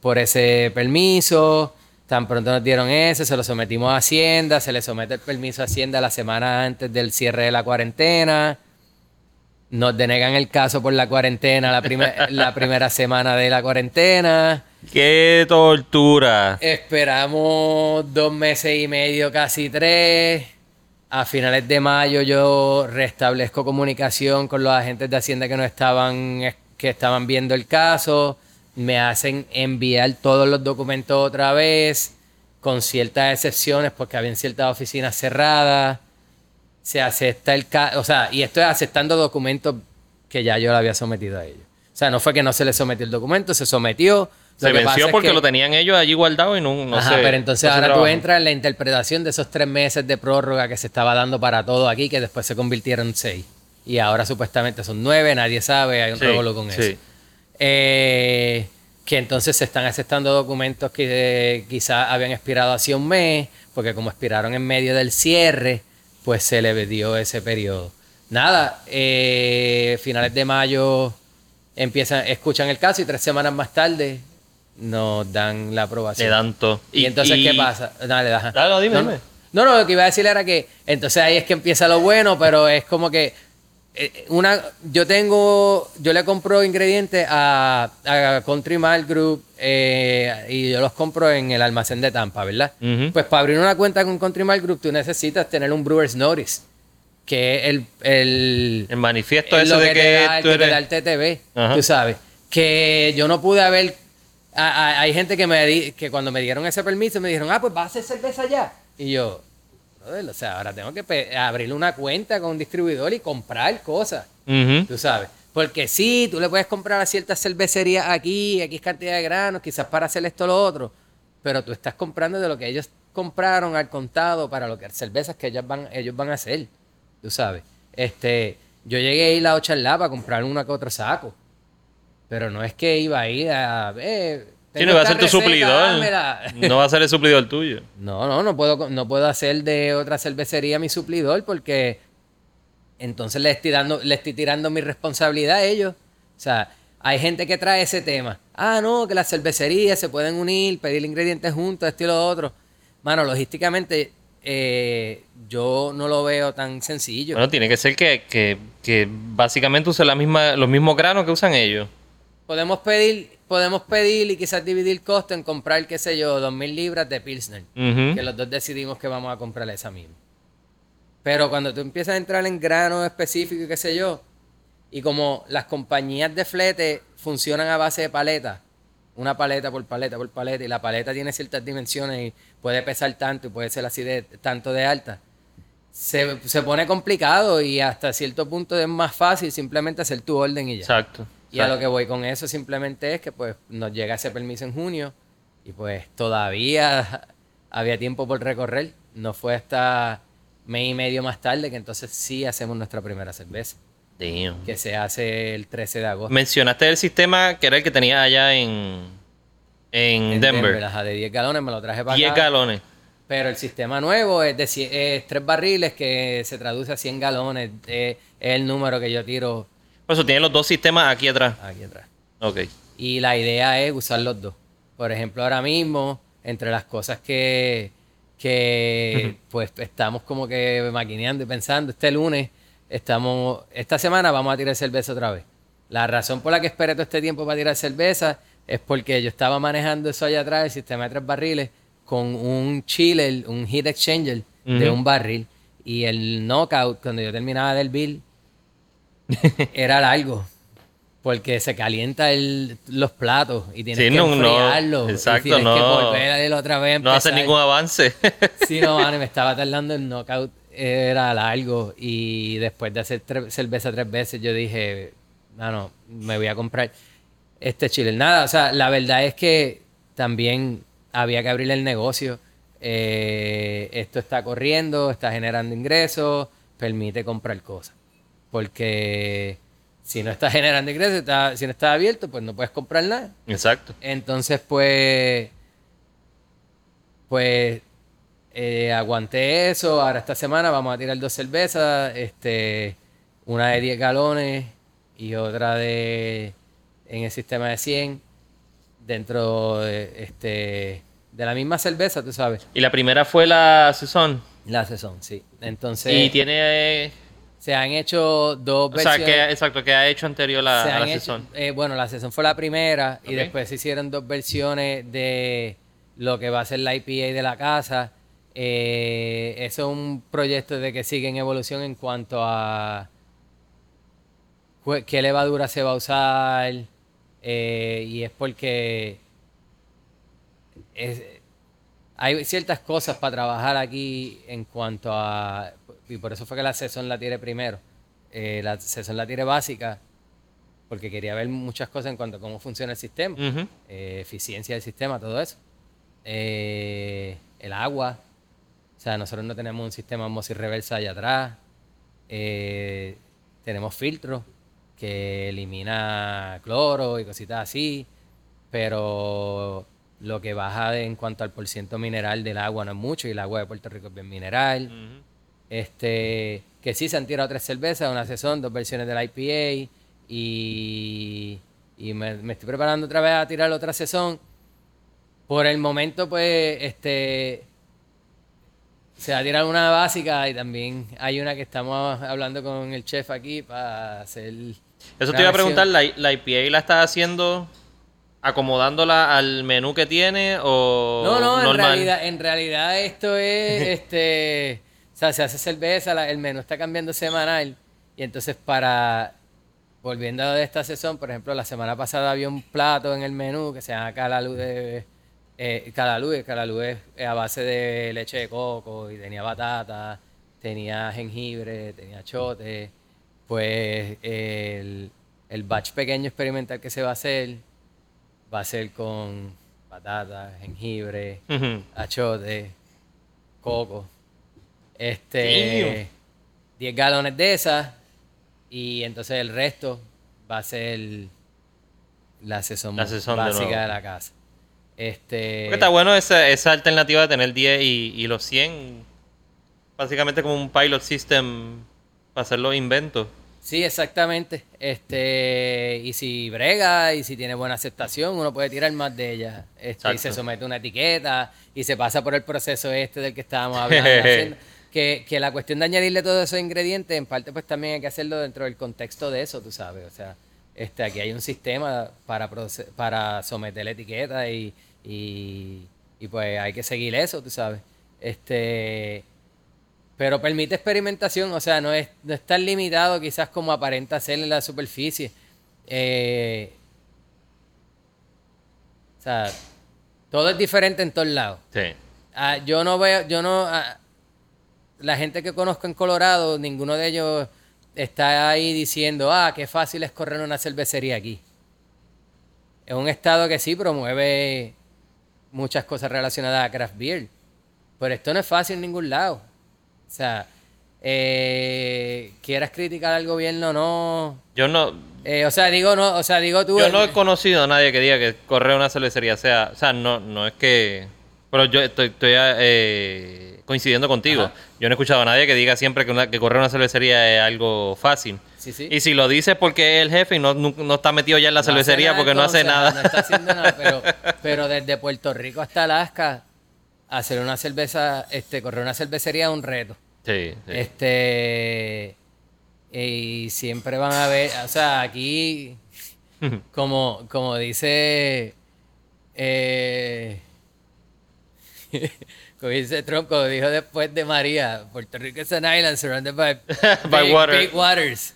por ese permiso. Tan pronto nos dieron ese, se lo sometimos a Hacienda, se le somete el permiso a Hacienda la semana antes del cierre de la cuarentena. Nos denegan el caso por la cuarentena la, primer- la primera semana de la cuarentena. ¡Qué tortura! Esperamos dos meses y medio, casi tres. A finales de mayo yo restablezco comunicación con los agentes de Hacienda que no estaban, que estaban viendo el caso. Me hacen enviar todos los documentos otra vez, con ciertas excepciones, porque habían ciertas oficinas cerradas. Se acepta el caso, o sea, y estoy aceptando documentos que ya yo le había sometido a ellos. O sea, no fue que no se le sometió el documento, se sometió. Se venció porque lo tenían ellos allí guardado y no, no Ajá, pero entonces ahora tú entras en la interpretación de esos tres meses de prórroga que se estaba dando para todo aquí, que después se convirtieron en seis. Y ahora supuestamente son nueve, nadie sabe, hay un sí, con eso. Eh, que entonces se están aceptando documentos que eh, quizás habían expirado hace un mes, porque como expiraron en medio del cierre, pues se le dio ese periodo. Nada, eh, finales de mayo empiezan, escuchan el caso y tres semanas más tarde nos dan la aprobación. Le dan todo. ¿Y, entonces qué pasa? Dale, Dale, dime, no, no, no, lo que iba a decir era que entonces ahí es que empieza lo bueno, pero es como que una, yo tengo, yo le compro ingredientes a, a Country Mall Group eh, y yo los compro en el almacén de Tampa, ¿verdad? Pues para abrir una cuenta con Country Mall Group tú necesitas tener un Brewer's Notice, que es el... El, el manifiesto ese de que, te tú eres... el TTV, tú sabes. Que yo no pude haber hay gente que me que cuando me dieron ese permiso me dijeron, ah, pues vas a hacer cerveza ya. Y yo, o sea, ahora tengo que abrir una cuenta con un distribuidor y comprar cosas. Tú sabes. Porque sí, tú le puedes comprar a ciertas cervecerías aquí, aquí es cantidad de granos, quizás para hacer esto o lo otro. Pero tú estás comprando de lo que ellos compraron al contado para lo que cervezas que ellos van, ellos van a hacer. Tú sabes. Este, yo llegué a ir a Ochalá para comprar una que otro saco. Pero no es que iba a ir a. Eh, sí, no va a ser tu suplidor. No va a ser el suplidor tuyo. No, no, no puedo, no puedo hacer de otra cervecería mi suplidor porque entonces le estoy, dando, le estoy tirando mi responsabilidad a ellos. O sea, hay gente que trae ese tema. Ah, no, que las cervecerías se pueden unir, pedir ingredientes juntos, esto y lo otro. Mano, logísticamente eh, yo no lo veo tan sencillo. Bueno, tiene que ser que, que, que básicamente usen la misma, los mismos granos que usan ellos podemos pedir, podemos pedir y quizás dividir el costo en comprar, qué sé yo, dos mil libras de Pilsner. Que los dos decidimos que vamos a comprar esa misma. Pero cuando tú empiezas a entrar en grano específico y qué sé yo, y como las compañías de flete funcionan a base de paleta, una paleta por paleta por paleta, y la paleta tiene ciertas dimensiones y puede pesar tanto y puede ser así de tanto de alta, se, se pone complicado y hasta cierto punto es más fácil simplemente hacer tu orden y ya. Exacto. Y a lo que voy con eso simplemente es que pues nos llega ese permiso en junio y pues todavía había tiempo por recorrer. No fue hasta mes y medio más tarde que entonces sí hacemos nuestra primera cerveza. Que se hace el 13 de agosto. Mencionaste el sistema que era el que tenía allá en, en, Denver. de 10 galones me lo traje para 10 galones. Pero el sistema nuevo es de es tres barriles que se traduce a 100 galones. Es el número que yo tiro por eso tiene los dos sistemas aquí atrás. Aquí atrás. Ok. Y la idea es usar los dos. Por ejemplo, ahora mismo, entre las cosas que, que pues estamos como que maquineando y pensando, este lunes, estamos, esta semana vamos a tirar cerveza otra vez. La razón por la que esperé todo este tiempo para tirar cerveza es porque yo estaba manejando eso allá atrás, el sistema de tres barriles, con un chiller, un heat exchanger de un barril. Y el knockout, cuando yo terminaba del bill, era largo. Porque se calienta el, los platos y tienes que no, enfriarlos. exacto, y tienes no. que volver otra vez. No hace ningún avance. sí, no, me estaba tardando el knockout. Era largo. Y después de hacer cerveza tres veces, yo dije, no, no, me voy a comprar este chile. Nada, o sea, la verdad es que también había que abrir el negocio. Eh, esto está corriendo, está generando ingresos, permite comprar cosas porque si no está generando ingresos, si no está abierto, pues no puedes comprar nada. Exacto. Entonces, pues, pues eh, aguanté eso. Ahora esta semana vamos a tirar dos cervezas, este, una de 10 galones y otra de en el sistema de 100 dentro de, este, de la misma cerveza, tú sabes. ¿Y la primera fue la Saison? La Saison, sí. Entonces... ¿Y tiene Se han hecho dos O sea, versiones. que, exacto, que ha hecho anterior la, se a la sesión. eh, bueno, la sesión fue la primera y después se hicieron dos versiones de lo que va a ser la IPA de la casa. Eh, eso es un proyecto de que sigue en evolución en cuanto a qué levadura se va a usar eh, y es porque es- hay ciertas cosas para trabajar aquí en cuanto a y por eso fue que la sesión la tiré primero. Eh, la sesión la tiré básica porque quería ver muchas cosas en cuanto a cómo funciona el sistema eh, eficiencia del sistema todo eso. Eh, el agua o sea nosotros no tenemos un sistema y reversa allá atrás. Tenemos filtros que elimina cloro y cositas así, pero lo que baja de- en cuanto al porciento mineral del agua no es mucho y el agua de Puerto Rico es bien mineral. Este, que sí se han tirado tres cervezas, una sesión, dos versiones del IPA y, y me, me estoy preparando otra vez a tirar otra sesión. Por el momento, pues, este, se va a tirar una básica y también hay una que estamos hablando con el chef aquí para hacer. Eso te iba a preguntar, ¿la, la IPA la estás haciendo acomodándola al menú que tiene o No, no, en realidad, en realidad esto es, este, sea, se hace cerveza, la- el menú está cambiando semanal y entonces para, volviendo a esta sesión, por ejemplo, la semana pasada había un plato en el menú que se llama Calalú de, eh, Calalú, Calalú es a base de leche de coco y tenía batata, tenía jengibre, tenía chote, pues el, el batch pequeño experimental que se va a hacer va a ser con batata, jengibre, Ujú. achote, coco. Este 10 galones de esas y entonces el resto va a ser la sesión, La sesión de básica de, la casa. Este Porque está bueno esa, esa alternativa de tener 10 y, y los 100. Básicamente como un pilot system para hacer los inventos. Sí, exactamente. Este, y si brega y si tiene buena aceptación, uno puede tirar más de ella. Este, y se somete a una etiqueta y se pasa por el proceso este del que estábamos hablando. que, que la cuestión de añadirle todos esos ingredientes, en parte, pues también hay que hacerlo dentro del contexto de eso, tú sabes. O sea, este, aquí hay un sistema para, para someter la etiqueta y, y, y pues hay que seguir eso, tú sabes. Este, pero permite experimentación, o sea, no es, no es tan limitado quizás como aparenta ser en la superficie. Eh, o sea, todo es diferente en todos lados. Sí. Ah, yo no veo, yo no, ah, la gente que conozco en Colorado, ninguno de ellos está ahí diciendo, ah, qué fácil es correr una cervecería aquí. Es un estado que sí promueve muchas cosas relacionadas a craft beer, pero esto no es fácil en ningún lado. O sea, eh, quieras criticar al gobierno, no. Yo no, Eh, o sea, digo, no, o sea, digo tú. yo el- no he conocido a nadie que diga que correr una cervecería sea. O sea, no, no es que. Pero yo estoy, estoy eh, coincidiendo contigo. Ajá. Yo no he escuchado a nadie que diga siempre que, una- que correr una cervecería es algo fácil. Sí, sí. Y si lo dice es porque es el jefe y no, no, no está metido ya en la No cervecería nada, porque no hace nada. No está haciendo nada, pero, pero desde Puerto Rico hasta Alaska, hacer una cerveza, este, correr una cervecería es un reto. Sí, sí. Este. Y siempre van a ver, o sea, aquí, como, como dice. Eh, como dice Trump, como dijo después de María, Puerto Rico es an island surrounded by, By big, water. big waters.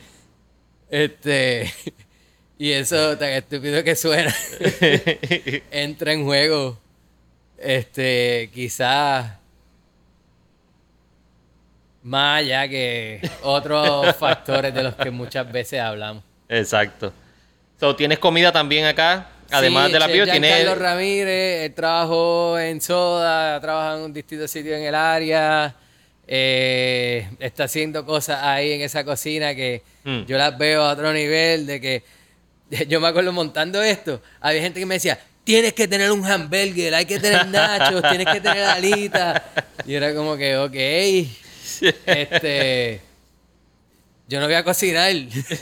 este. Y eso tan estúpido que suena. entra en juego. Este, quizás más allá que otros factores de los que muchas veces hablamos. Exacto. So, ¿Tienes comida también acá? Además Sí, de la bio, tienes. Giancarlo Ramírez, él trabajó en Soda, ha trabajado en un distinto sitio en el área, eh, está haciendo cosas ahí en esa cocina que Mm. yo las veo a otro nivel, de que yo me acuerdo montando esto, había gente que me decía, tienes que tener un hamburger, hay que tener nachos, tienes que tener alitas, y era como que, ok, este, yo no voy a cocinar,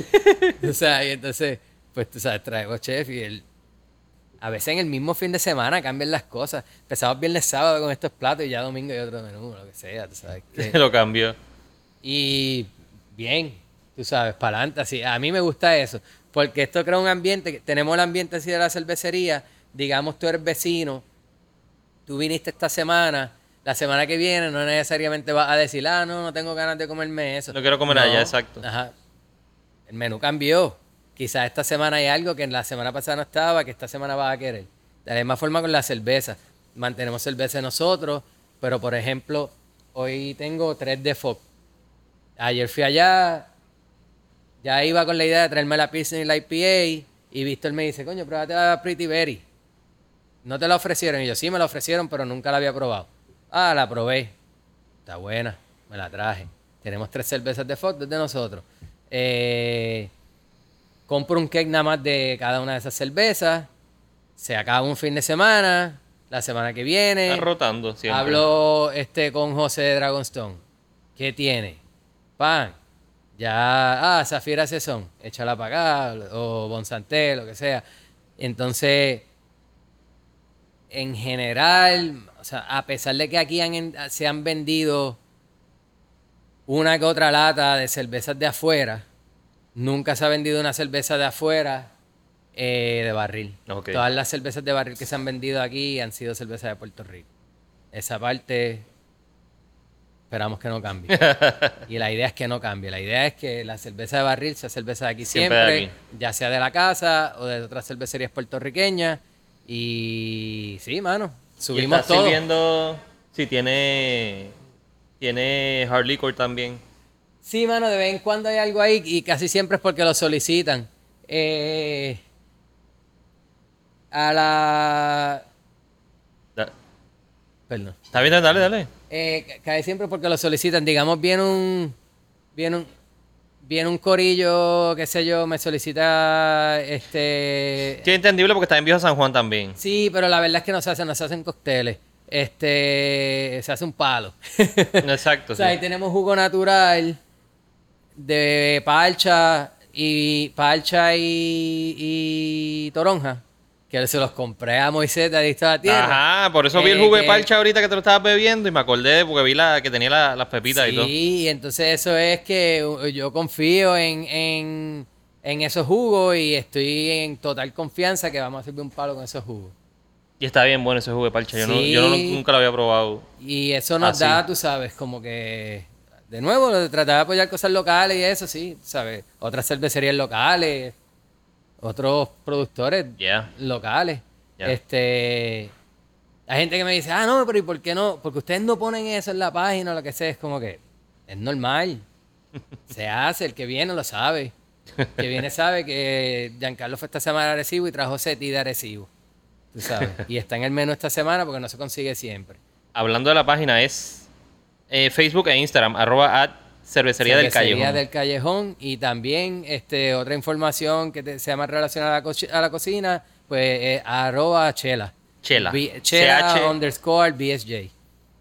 o sea, y entonces, pues tú sabes, traigo chef y él a veces en el mismo fin de semana cambian las cosas. Empezamos viernes sábado con estos platos y ya domingo y otro menú, lo que sea, tú sabes. que- lo cambió. Y bien, tú sabes, para adelante, así. A mí me gusta eso, porque esto crea un ambiente, tenemos el ambiente así de la cervecería, digamos tú eres vecino, tú viniste esta semana, la semana que viene no necesariamente vas a decir, ah, no, no tengo ganas de comerme eso. No quiero comer allá, exacto. Ajá. El menú cambió. Quizás esta semana hay algo que en la semana pasada no estaba, que esta semana vas a querer. De la misma forma con la cerveza. Mantenemos cerveza nosotros, pero por ejemplo, hoy tengo tres de Fox. Ayer fui allá, ya iba con la idea de traerme la pizza y la IPA, y Víctor me dice, coño, pruébate la Pretty Berry. No te la ofrecieron. Y yo, sí, me la ofrecieron, pero nunca la había probado. Ah, la probé. Está buena. Me la traje. Tenemos tres cervezas de Fox desde nosotros. Eh, compro un cake nada más de cada una de esas cervezas. Se acaba un fin de semana. La semana que viene. Está rotando siempre. Hablo este, con José de Dragonstone. ¿Qué tiene? Pan. Ya. Ah, Zafira Sesón. Échala para acá. O Bonsanté, lo que sea. Entonces, en general, o sea, a pesar de que aquí se han vendido una que otra lata de cervezas de afuera, nunca se ha vendido una cerveza de afuera eh, de barril. Todas las cervezas de barril que se han vendido aquí han sido cervezas de Puerto Rico. Esa parte esperamos que no cambie. y la idea es que no cambie. La idea es que la cerveza de barril sea cerveza de aquí siempre, ya sea de la casa o de otras cervecerías puertorriqueñas. Y sí, mano, subimos y todo. viendo si tiene tiene hard liquor también. Sí, mano, de vez en cuando hay algo ahí y casi siempre es porque lo solicitan. Eh, a la... Perdón. Está bien, dale, dale. Eh, casi siempre porque lo solicitan. Digamos, viene un... Viene un viene un corillo, qué sé yo, me solicita este. Sí, entendible porque está en Viejo San Juan también. Sí, pero la verdad es que no se hacen, no se hacen cócteles. Este se hace un palo. Exacto. o sea, ahí tenemos jugo natural de parcha y parcha y, y toronja que se los compré a Moisés de Adicto a la Tierra. Ajá, por eso vi el jugo de eh, parcha ahorita que te lo estabas bebiendo y me acordé porque vi la que tenía las pepitas y todo. Sí, entonces eso es que yo confío en, esos jugos y estoy en total confianza que vamos a servir un palo con esos jugos. Y está bien bueno ese jugo de parcha. Yo, no, yo nunca lo había probado. Y eso nos da, tú sabes, como que. De nuevo, tratar de apoyar cosas locales y eso, sí, ¿sabes? Otras cervecerías locales otros productores locales. Este, hay gente que me dice, ah, no, pero ¿y por qué no? Porque ustedes no ponen eso en la página o lo que sea. Es como que es normal. Se hace, el que viene lo sabe. El que viene sabe que Giancarlo fue esta semana a Arecibo y trajo Seti de Arecibo. Tú sabes. Y está en el menú esta semana porque no se consigue siempre. Hablando de la página, es eh, Facebook e Instagram, arroba Cervecería, del Callejón. del Callejón. Y también este, otra información que sea más relacionada a la, cocina, pues es arroba chela. Chela. chela underscore BSJ.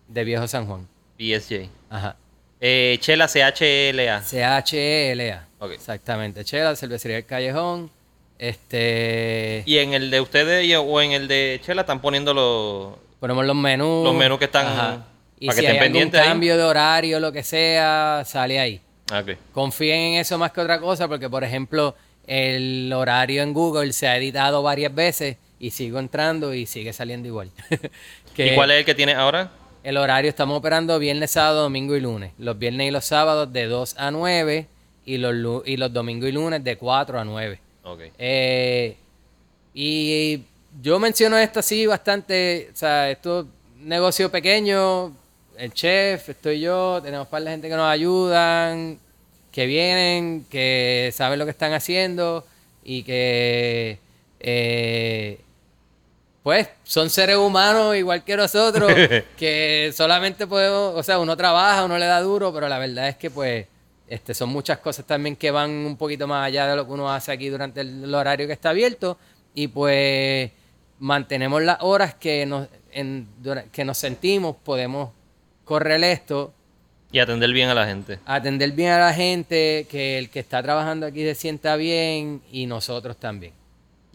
De Viejo San Juan. BSJ. Ajá. Eh, chela C-H-L-A. C-H-L-A. Exactamente. Chela, Cervecería del Callejón. Este. ¿Y en el de ustedes o en el de Chela están poniendo los. Ponemos los menús. Los menús que están. Y si hay algún cambio de horario, lo que sea, sale ahí. Okay. Confíen en eso más que otra cosa, porque por ejemplo, el horario en Google se ha editado varias veces y sigo entrando y sigue saliendo igual. ¿Y cuál es el que tiene ahora? El horario estamos operando viernes, sábado, domingo y lunes. Los viernes y los sábados de 2 a 9 y los, y los domingos y lunes de 4 a 9. Okay. Eh, y yo menciono esto así bastante, o sea, esto negocio pequeño, el chef, estoy yo, tenemos par de gente que nos ayudan, que vienen, que saben lo que están haciendo y que eh, pues son seres humanos igual que nosotros, que solamente podemos, o sea, uno trabaja, uno le da duro, pero la verdad es que pues este, son muchas cosas también que van un poquito más allá de lo que uno hace aquí durante el horario que está abierto y pues mantenemos las horas que nos, en, que nos sentimos podemos correr esto. Y atender bien a la gente. Atender bien a la gente, que el que está trabajando aquí se sienta bien y nosotros también.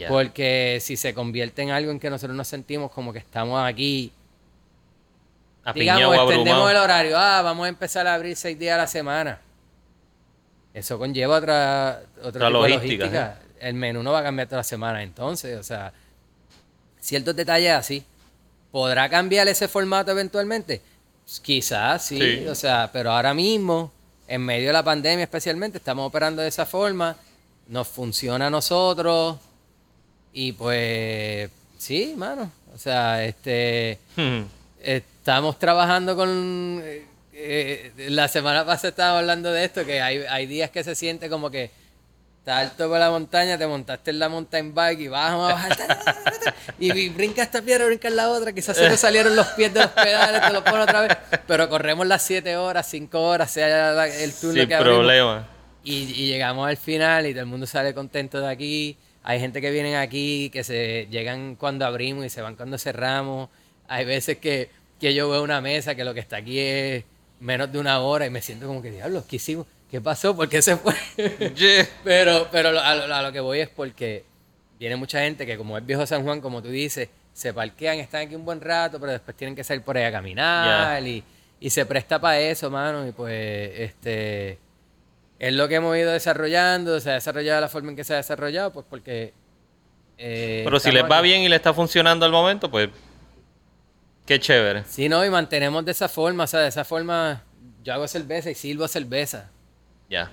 Porque si se convierte en algo en que nosotros nos sentimos como que estamos aquí Apiñado, digamos, extendemos el horario. Ah, vamos a empezar a abrir seis días a la semana. Eso conlleva otra, Otra tipo de logística, logística. El menú no va a cambiar toda la semana entonces, o sea, ciertos detalles así. ¿Podrá cambiar ese formato eventualmente? Quizás sí, Sí. o sea, pero ahora mismo, en medio de la pandemia especialmente, estamos operando de esa forma, nos funciona a nosotros y pues sí, mano, o sea, este Hmm. estamos trabajando con eh, eh, la semana pasada estábamos hablando de esto que hay, hay días que se siente como que estás alto por la montaña te montaste en la mountain bike y ta, y, y brinca esta piedra brinca la otra quizás se te salieron los pies de los pedales te los pones otra vez pero corremos las 7 horas 5 horas sea el turno Sin que abrimos problema. y, y llegamos al final y todo el mundo sale contento de aquí. Hay gente que vienen aquí, que se llegan cuando abrimos y se van cuando cerramos. Hay veces que, que yo veo una mesa que lo que está aquí es menos de una hora y me siento como que, diablos, ¿qué hicimos? ¿Qué pasó? ¿Por qué se fue? Yeah. pero pero a, lo, a lo que voy es porque viene mucha gente que como es viejo San Juan, como tú dices, se parquean, están aquí un buen rato, pero después tienen que salir por ahí a caminar y, y se presta para eso, mano. Y pues, este, es lo que hemos ido desarrollando, se ha desarrollado de la forma en que se ha desarrollado, pues porque... eh, Pero si les va aquí. bien y le está funcionando al momento, pues qué chévere. Sí, no, y mantenemos de esa forma, o sea, de esa forma yo hago cerveza y sirvo cerveza. Ya.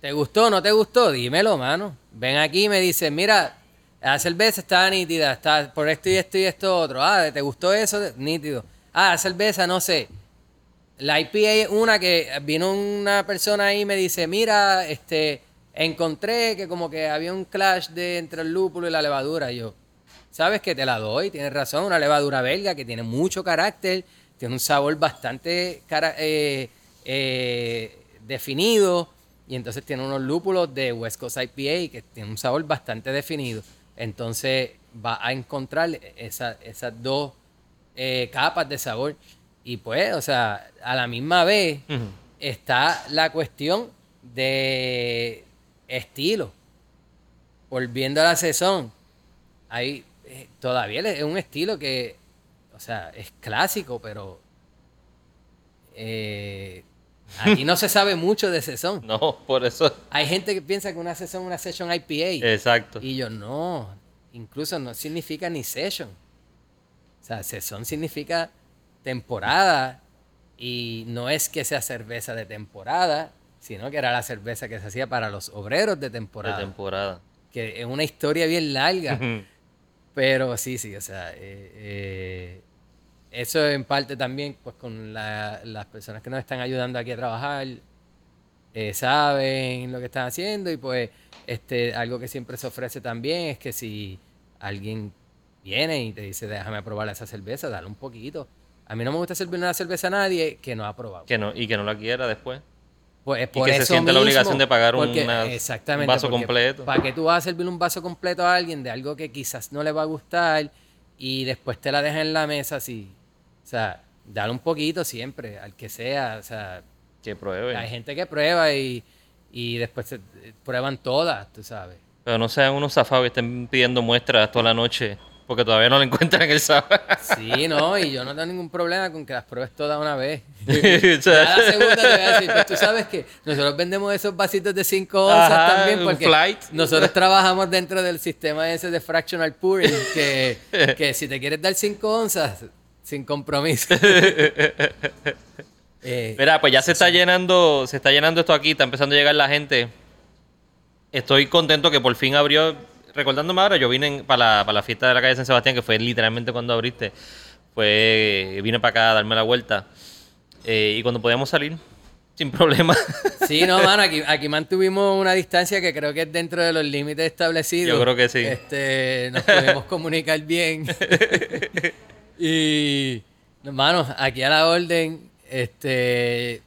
¿Te gustó o no te gustó? Dímelo, mano. Ven aquí y me dices, mira, la cerveza está nítida, está por esto y esto y esto otro. Ah, ¿te gustó eso? Nítido. Ah, la cerveza, no sé. La IPA es una que vino una persona ahí y me dice, mira, este, encontré que como que había un clash de entre el lúpulo y la levadura. Y yo, ¿sabes que Te la doy, tienes razón, una levadura belga que tiene mucho carácter, tiene un sabor bastante cara- eh, eh, definido y entonces tiene unos lúpulos de West Coast IPA que tiene un sabor bastante definido. Entonces va a encontrar esa- esas dos eh, capas de sabor. Y pues, o sea, a la misma vez está la cuestión de estilo. Volviendo a la sesión, hay eh, todavía es un estilo que, o sea, es clásico, pero eh, aquí no se sabe mucho de sesión. No, por eso. Hay gente que piensa que una sesión es una session IPA. Exacto. Y yo, no, incluso no significa ni session. O sea, session significa temporada y no es que sea cerveza de temporada, sino que era la cerveza que se hacía para los obreros de De temporada. temporada. que es una historia bien larga. Pero sí, sí, o sea, eh, eh, eso en parte también, pues con la- las personas que nos están ayudando aquí a trabajar, eh, saben lo que están haciendo y pues este algo que siempre se ofrece también es que si alguien viene y te dice déjame probar esa cerveza, dale un poquito. A mí no me gusta servir una cerveza a nadie que no ha probado. Que no, y que no la quiera después. Pues es Y por que se eso sienta la mismo, obligación de pagar un- porque- una- exactamente, un vaso completo. ¿Para qué tú vas a servir un vaso completo a alguien de algo que quizás no le va a gustar y después te la dejas en la mesa así? O sea, dale un poquito siempre, al que sea. O sea, Que pruebe. hay gente que prueba y, y después se, prueban todas, tú sabes. Pero no sean unos zafados y estén pidiendo muestras toda la noche porque todavía no le encuentran el sabor. Sí, no, y yo no tengo ningún problema con que las pruebes todas una vez. O sea, Ya la segunda te voy a decir, pues tú sabes que nosotros vendemos esos vasitos de 5 onzas Ajá, también porque flight. nosotros trabajamos dentro del sistema ese de fractional pouring que, que si te quieres dar 5 onzas, sin compromiso. Eh, Mira, pues ya se está llenando, se está llenando esto aquí, está empezando a llegar la gente. Estoy contento que por fin abrió. Recordándome ahora, yo vine para la, para la fiesta de la calle San Sebastián, que fue literalmente cuando abriste. Fue, vine para acá a darme la vuelta. Eh, y cuando podíamos salir, sin problema. Sí, no, mano, aquí, aquí mantuvimos una distancia que creo que es dentro de los límites establecidos. Yo creo que sí. Este, nos pudimos comunicar bien. y, hermano, aquí a la orden, este,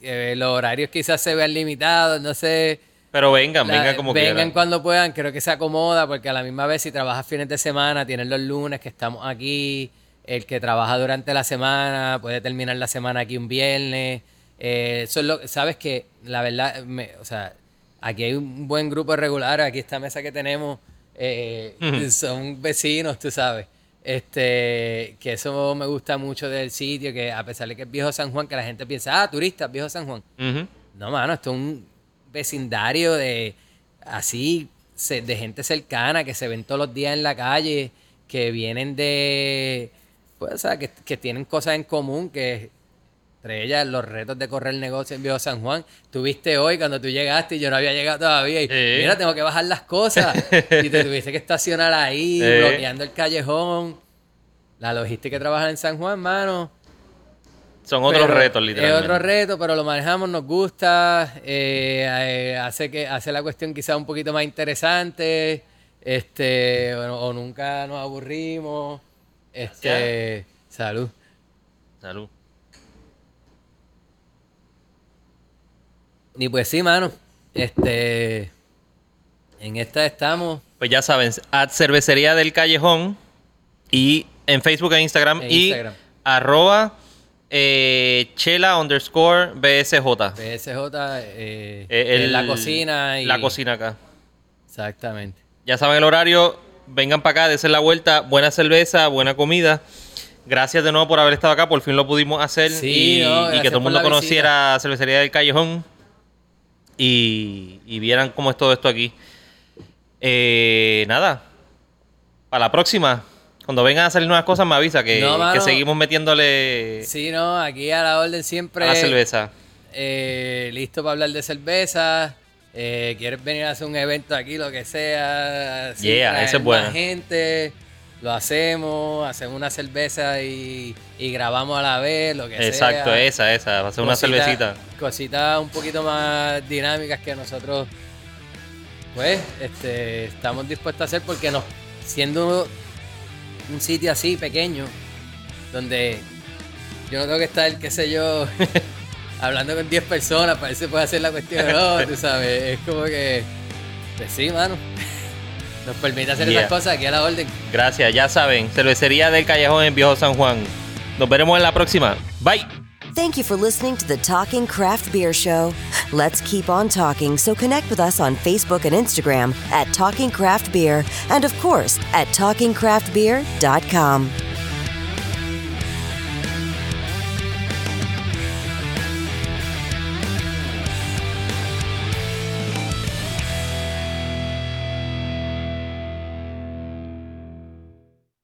que los horarios quizás se vean limitados, no sé. Pero vengan, La- vengan como vengan quieran. cuando puedan, creo que se acomoda, porque a la misma vez si trabajas fines de semana, tienes los lunes que estamos aquí, el que trabaja durante la semana puede terminar la semana aquí un viernes. Eh, eso es lo, sabes que la verdad, me- o sea, aquí hay un buen grupo de regulares, aquí esta mesa que tenemos eh, son vecinos, tú sabes. Este, que eso me gusta mucho del sitio, que a pesar de que es viejo San Juan, que la gente piensa, ah, turistas, viejo San Juan. Ujú. No, mano, esto es un vecindario de así, de gente cercana que se ven todos los días en la calle, que vienen de, pues, o sea, que, que tienen cosas en común, que entre ellas los retos de correr el negocio en Viejo San Juan. Tuviste hoy cuando tú llegaste y yo no había llegado todavía. Y. Mira, tengo que bajar las cosas. y te tuviste que estacionar ahí, bloqueando el callejón. La logística que trabaja en San Juan, mano. Son otros Pero retos, literalmente. Es otro reto, pero lo manejamos, nos gusta, eh, eh, hace que hace la cuestión quizá un poquito más interesante, este, o, o nunca nos aburrimos, este, salud. Salud. Y pues sí, mano, este, en esta estamos, Pues ya saben, at cervecería del callejón y en Facebook e Instagram En y Instagram. arroba eh, chela underscore BSJ. BSJ, eh, Eh, en el- la cocina y... La cocina acá. Exactamente. Ya saben el horario, vengan para acá, desen la vuelta, buena cerveza, buena comida. Gracias de nuevo por haber estado acá, por fin lo pudimos hacer Sí, y, no, y que todo el mundo conociera Cervecería del Callejón y, y vieran cómo es todo esto aquí. Eh, nada, para la próxima, cuando vengan a salir nuevas cosas me avisa que, No, mano. que seguimos metiéndole Sí, no, aquí a la orden siempre... a la cerveza. Eh, listo para hablar de cerveza. Eh, ¿Quieres venir a hacer un evento aquí, lo que sea? Yeah, esa es más buena. gente, lo hacemos, hacemos una cerveza y, y grabamos a la vez, lo que sea. Exacto, esa, esa, va a ser una cervecita. Cositas un poquito más dinámicas que nosotros, pues, este, estamos dispuestos a hacer porque nos, siendo un sitio así pequeño, donde yo no tengo que estar, qué sé yo, hablando con 10 personas ver si puede hacer la cuestión no, tú sabes, es como que, pues sí, mano, nos permite hacer Yeah. esas cosas aquí a la orden. Gracias, ya saben, Cervecería del Callejón en Viejo San Juan. Nos veremos en la próxima. Bye. Thank you for listening to the Talking Craft Beer Show. Let's keep on talking, so connect with us on Facebook and Instagram at Talking Craft Beer, and of course at TalkingCraftBeer.com.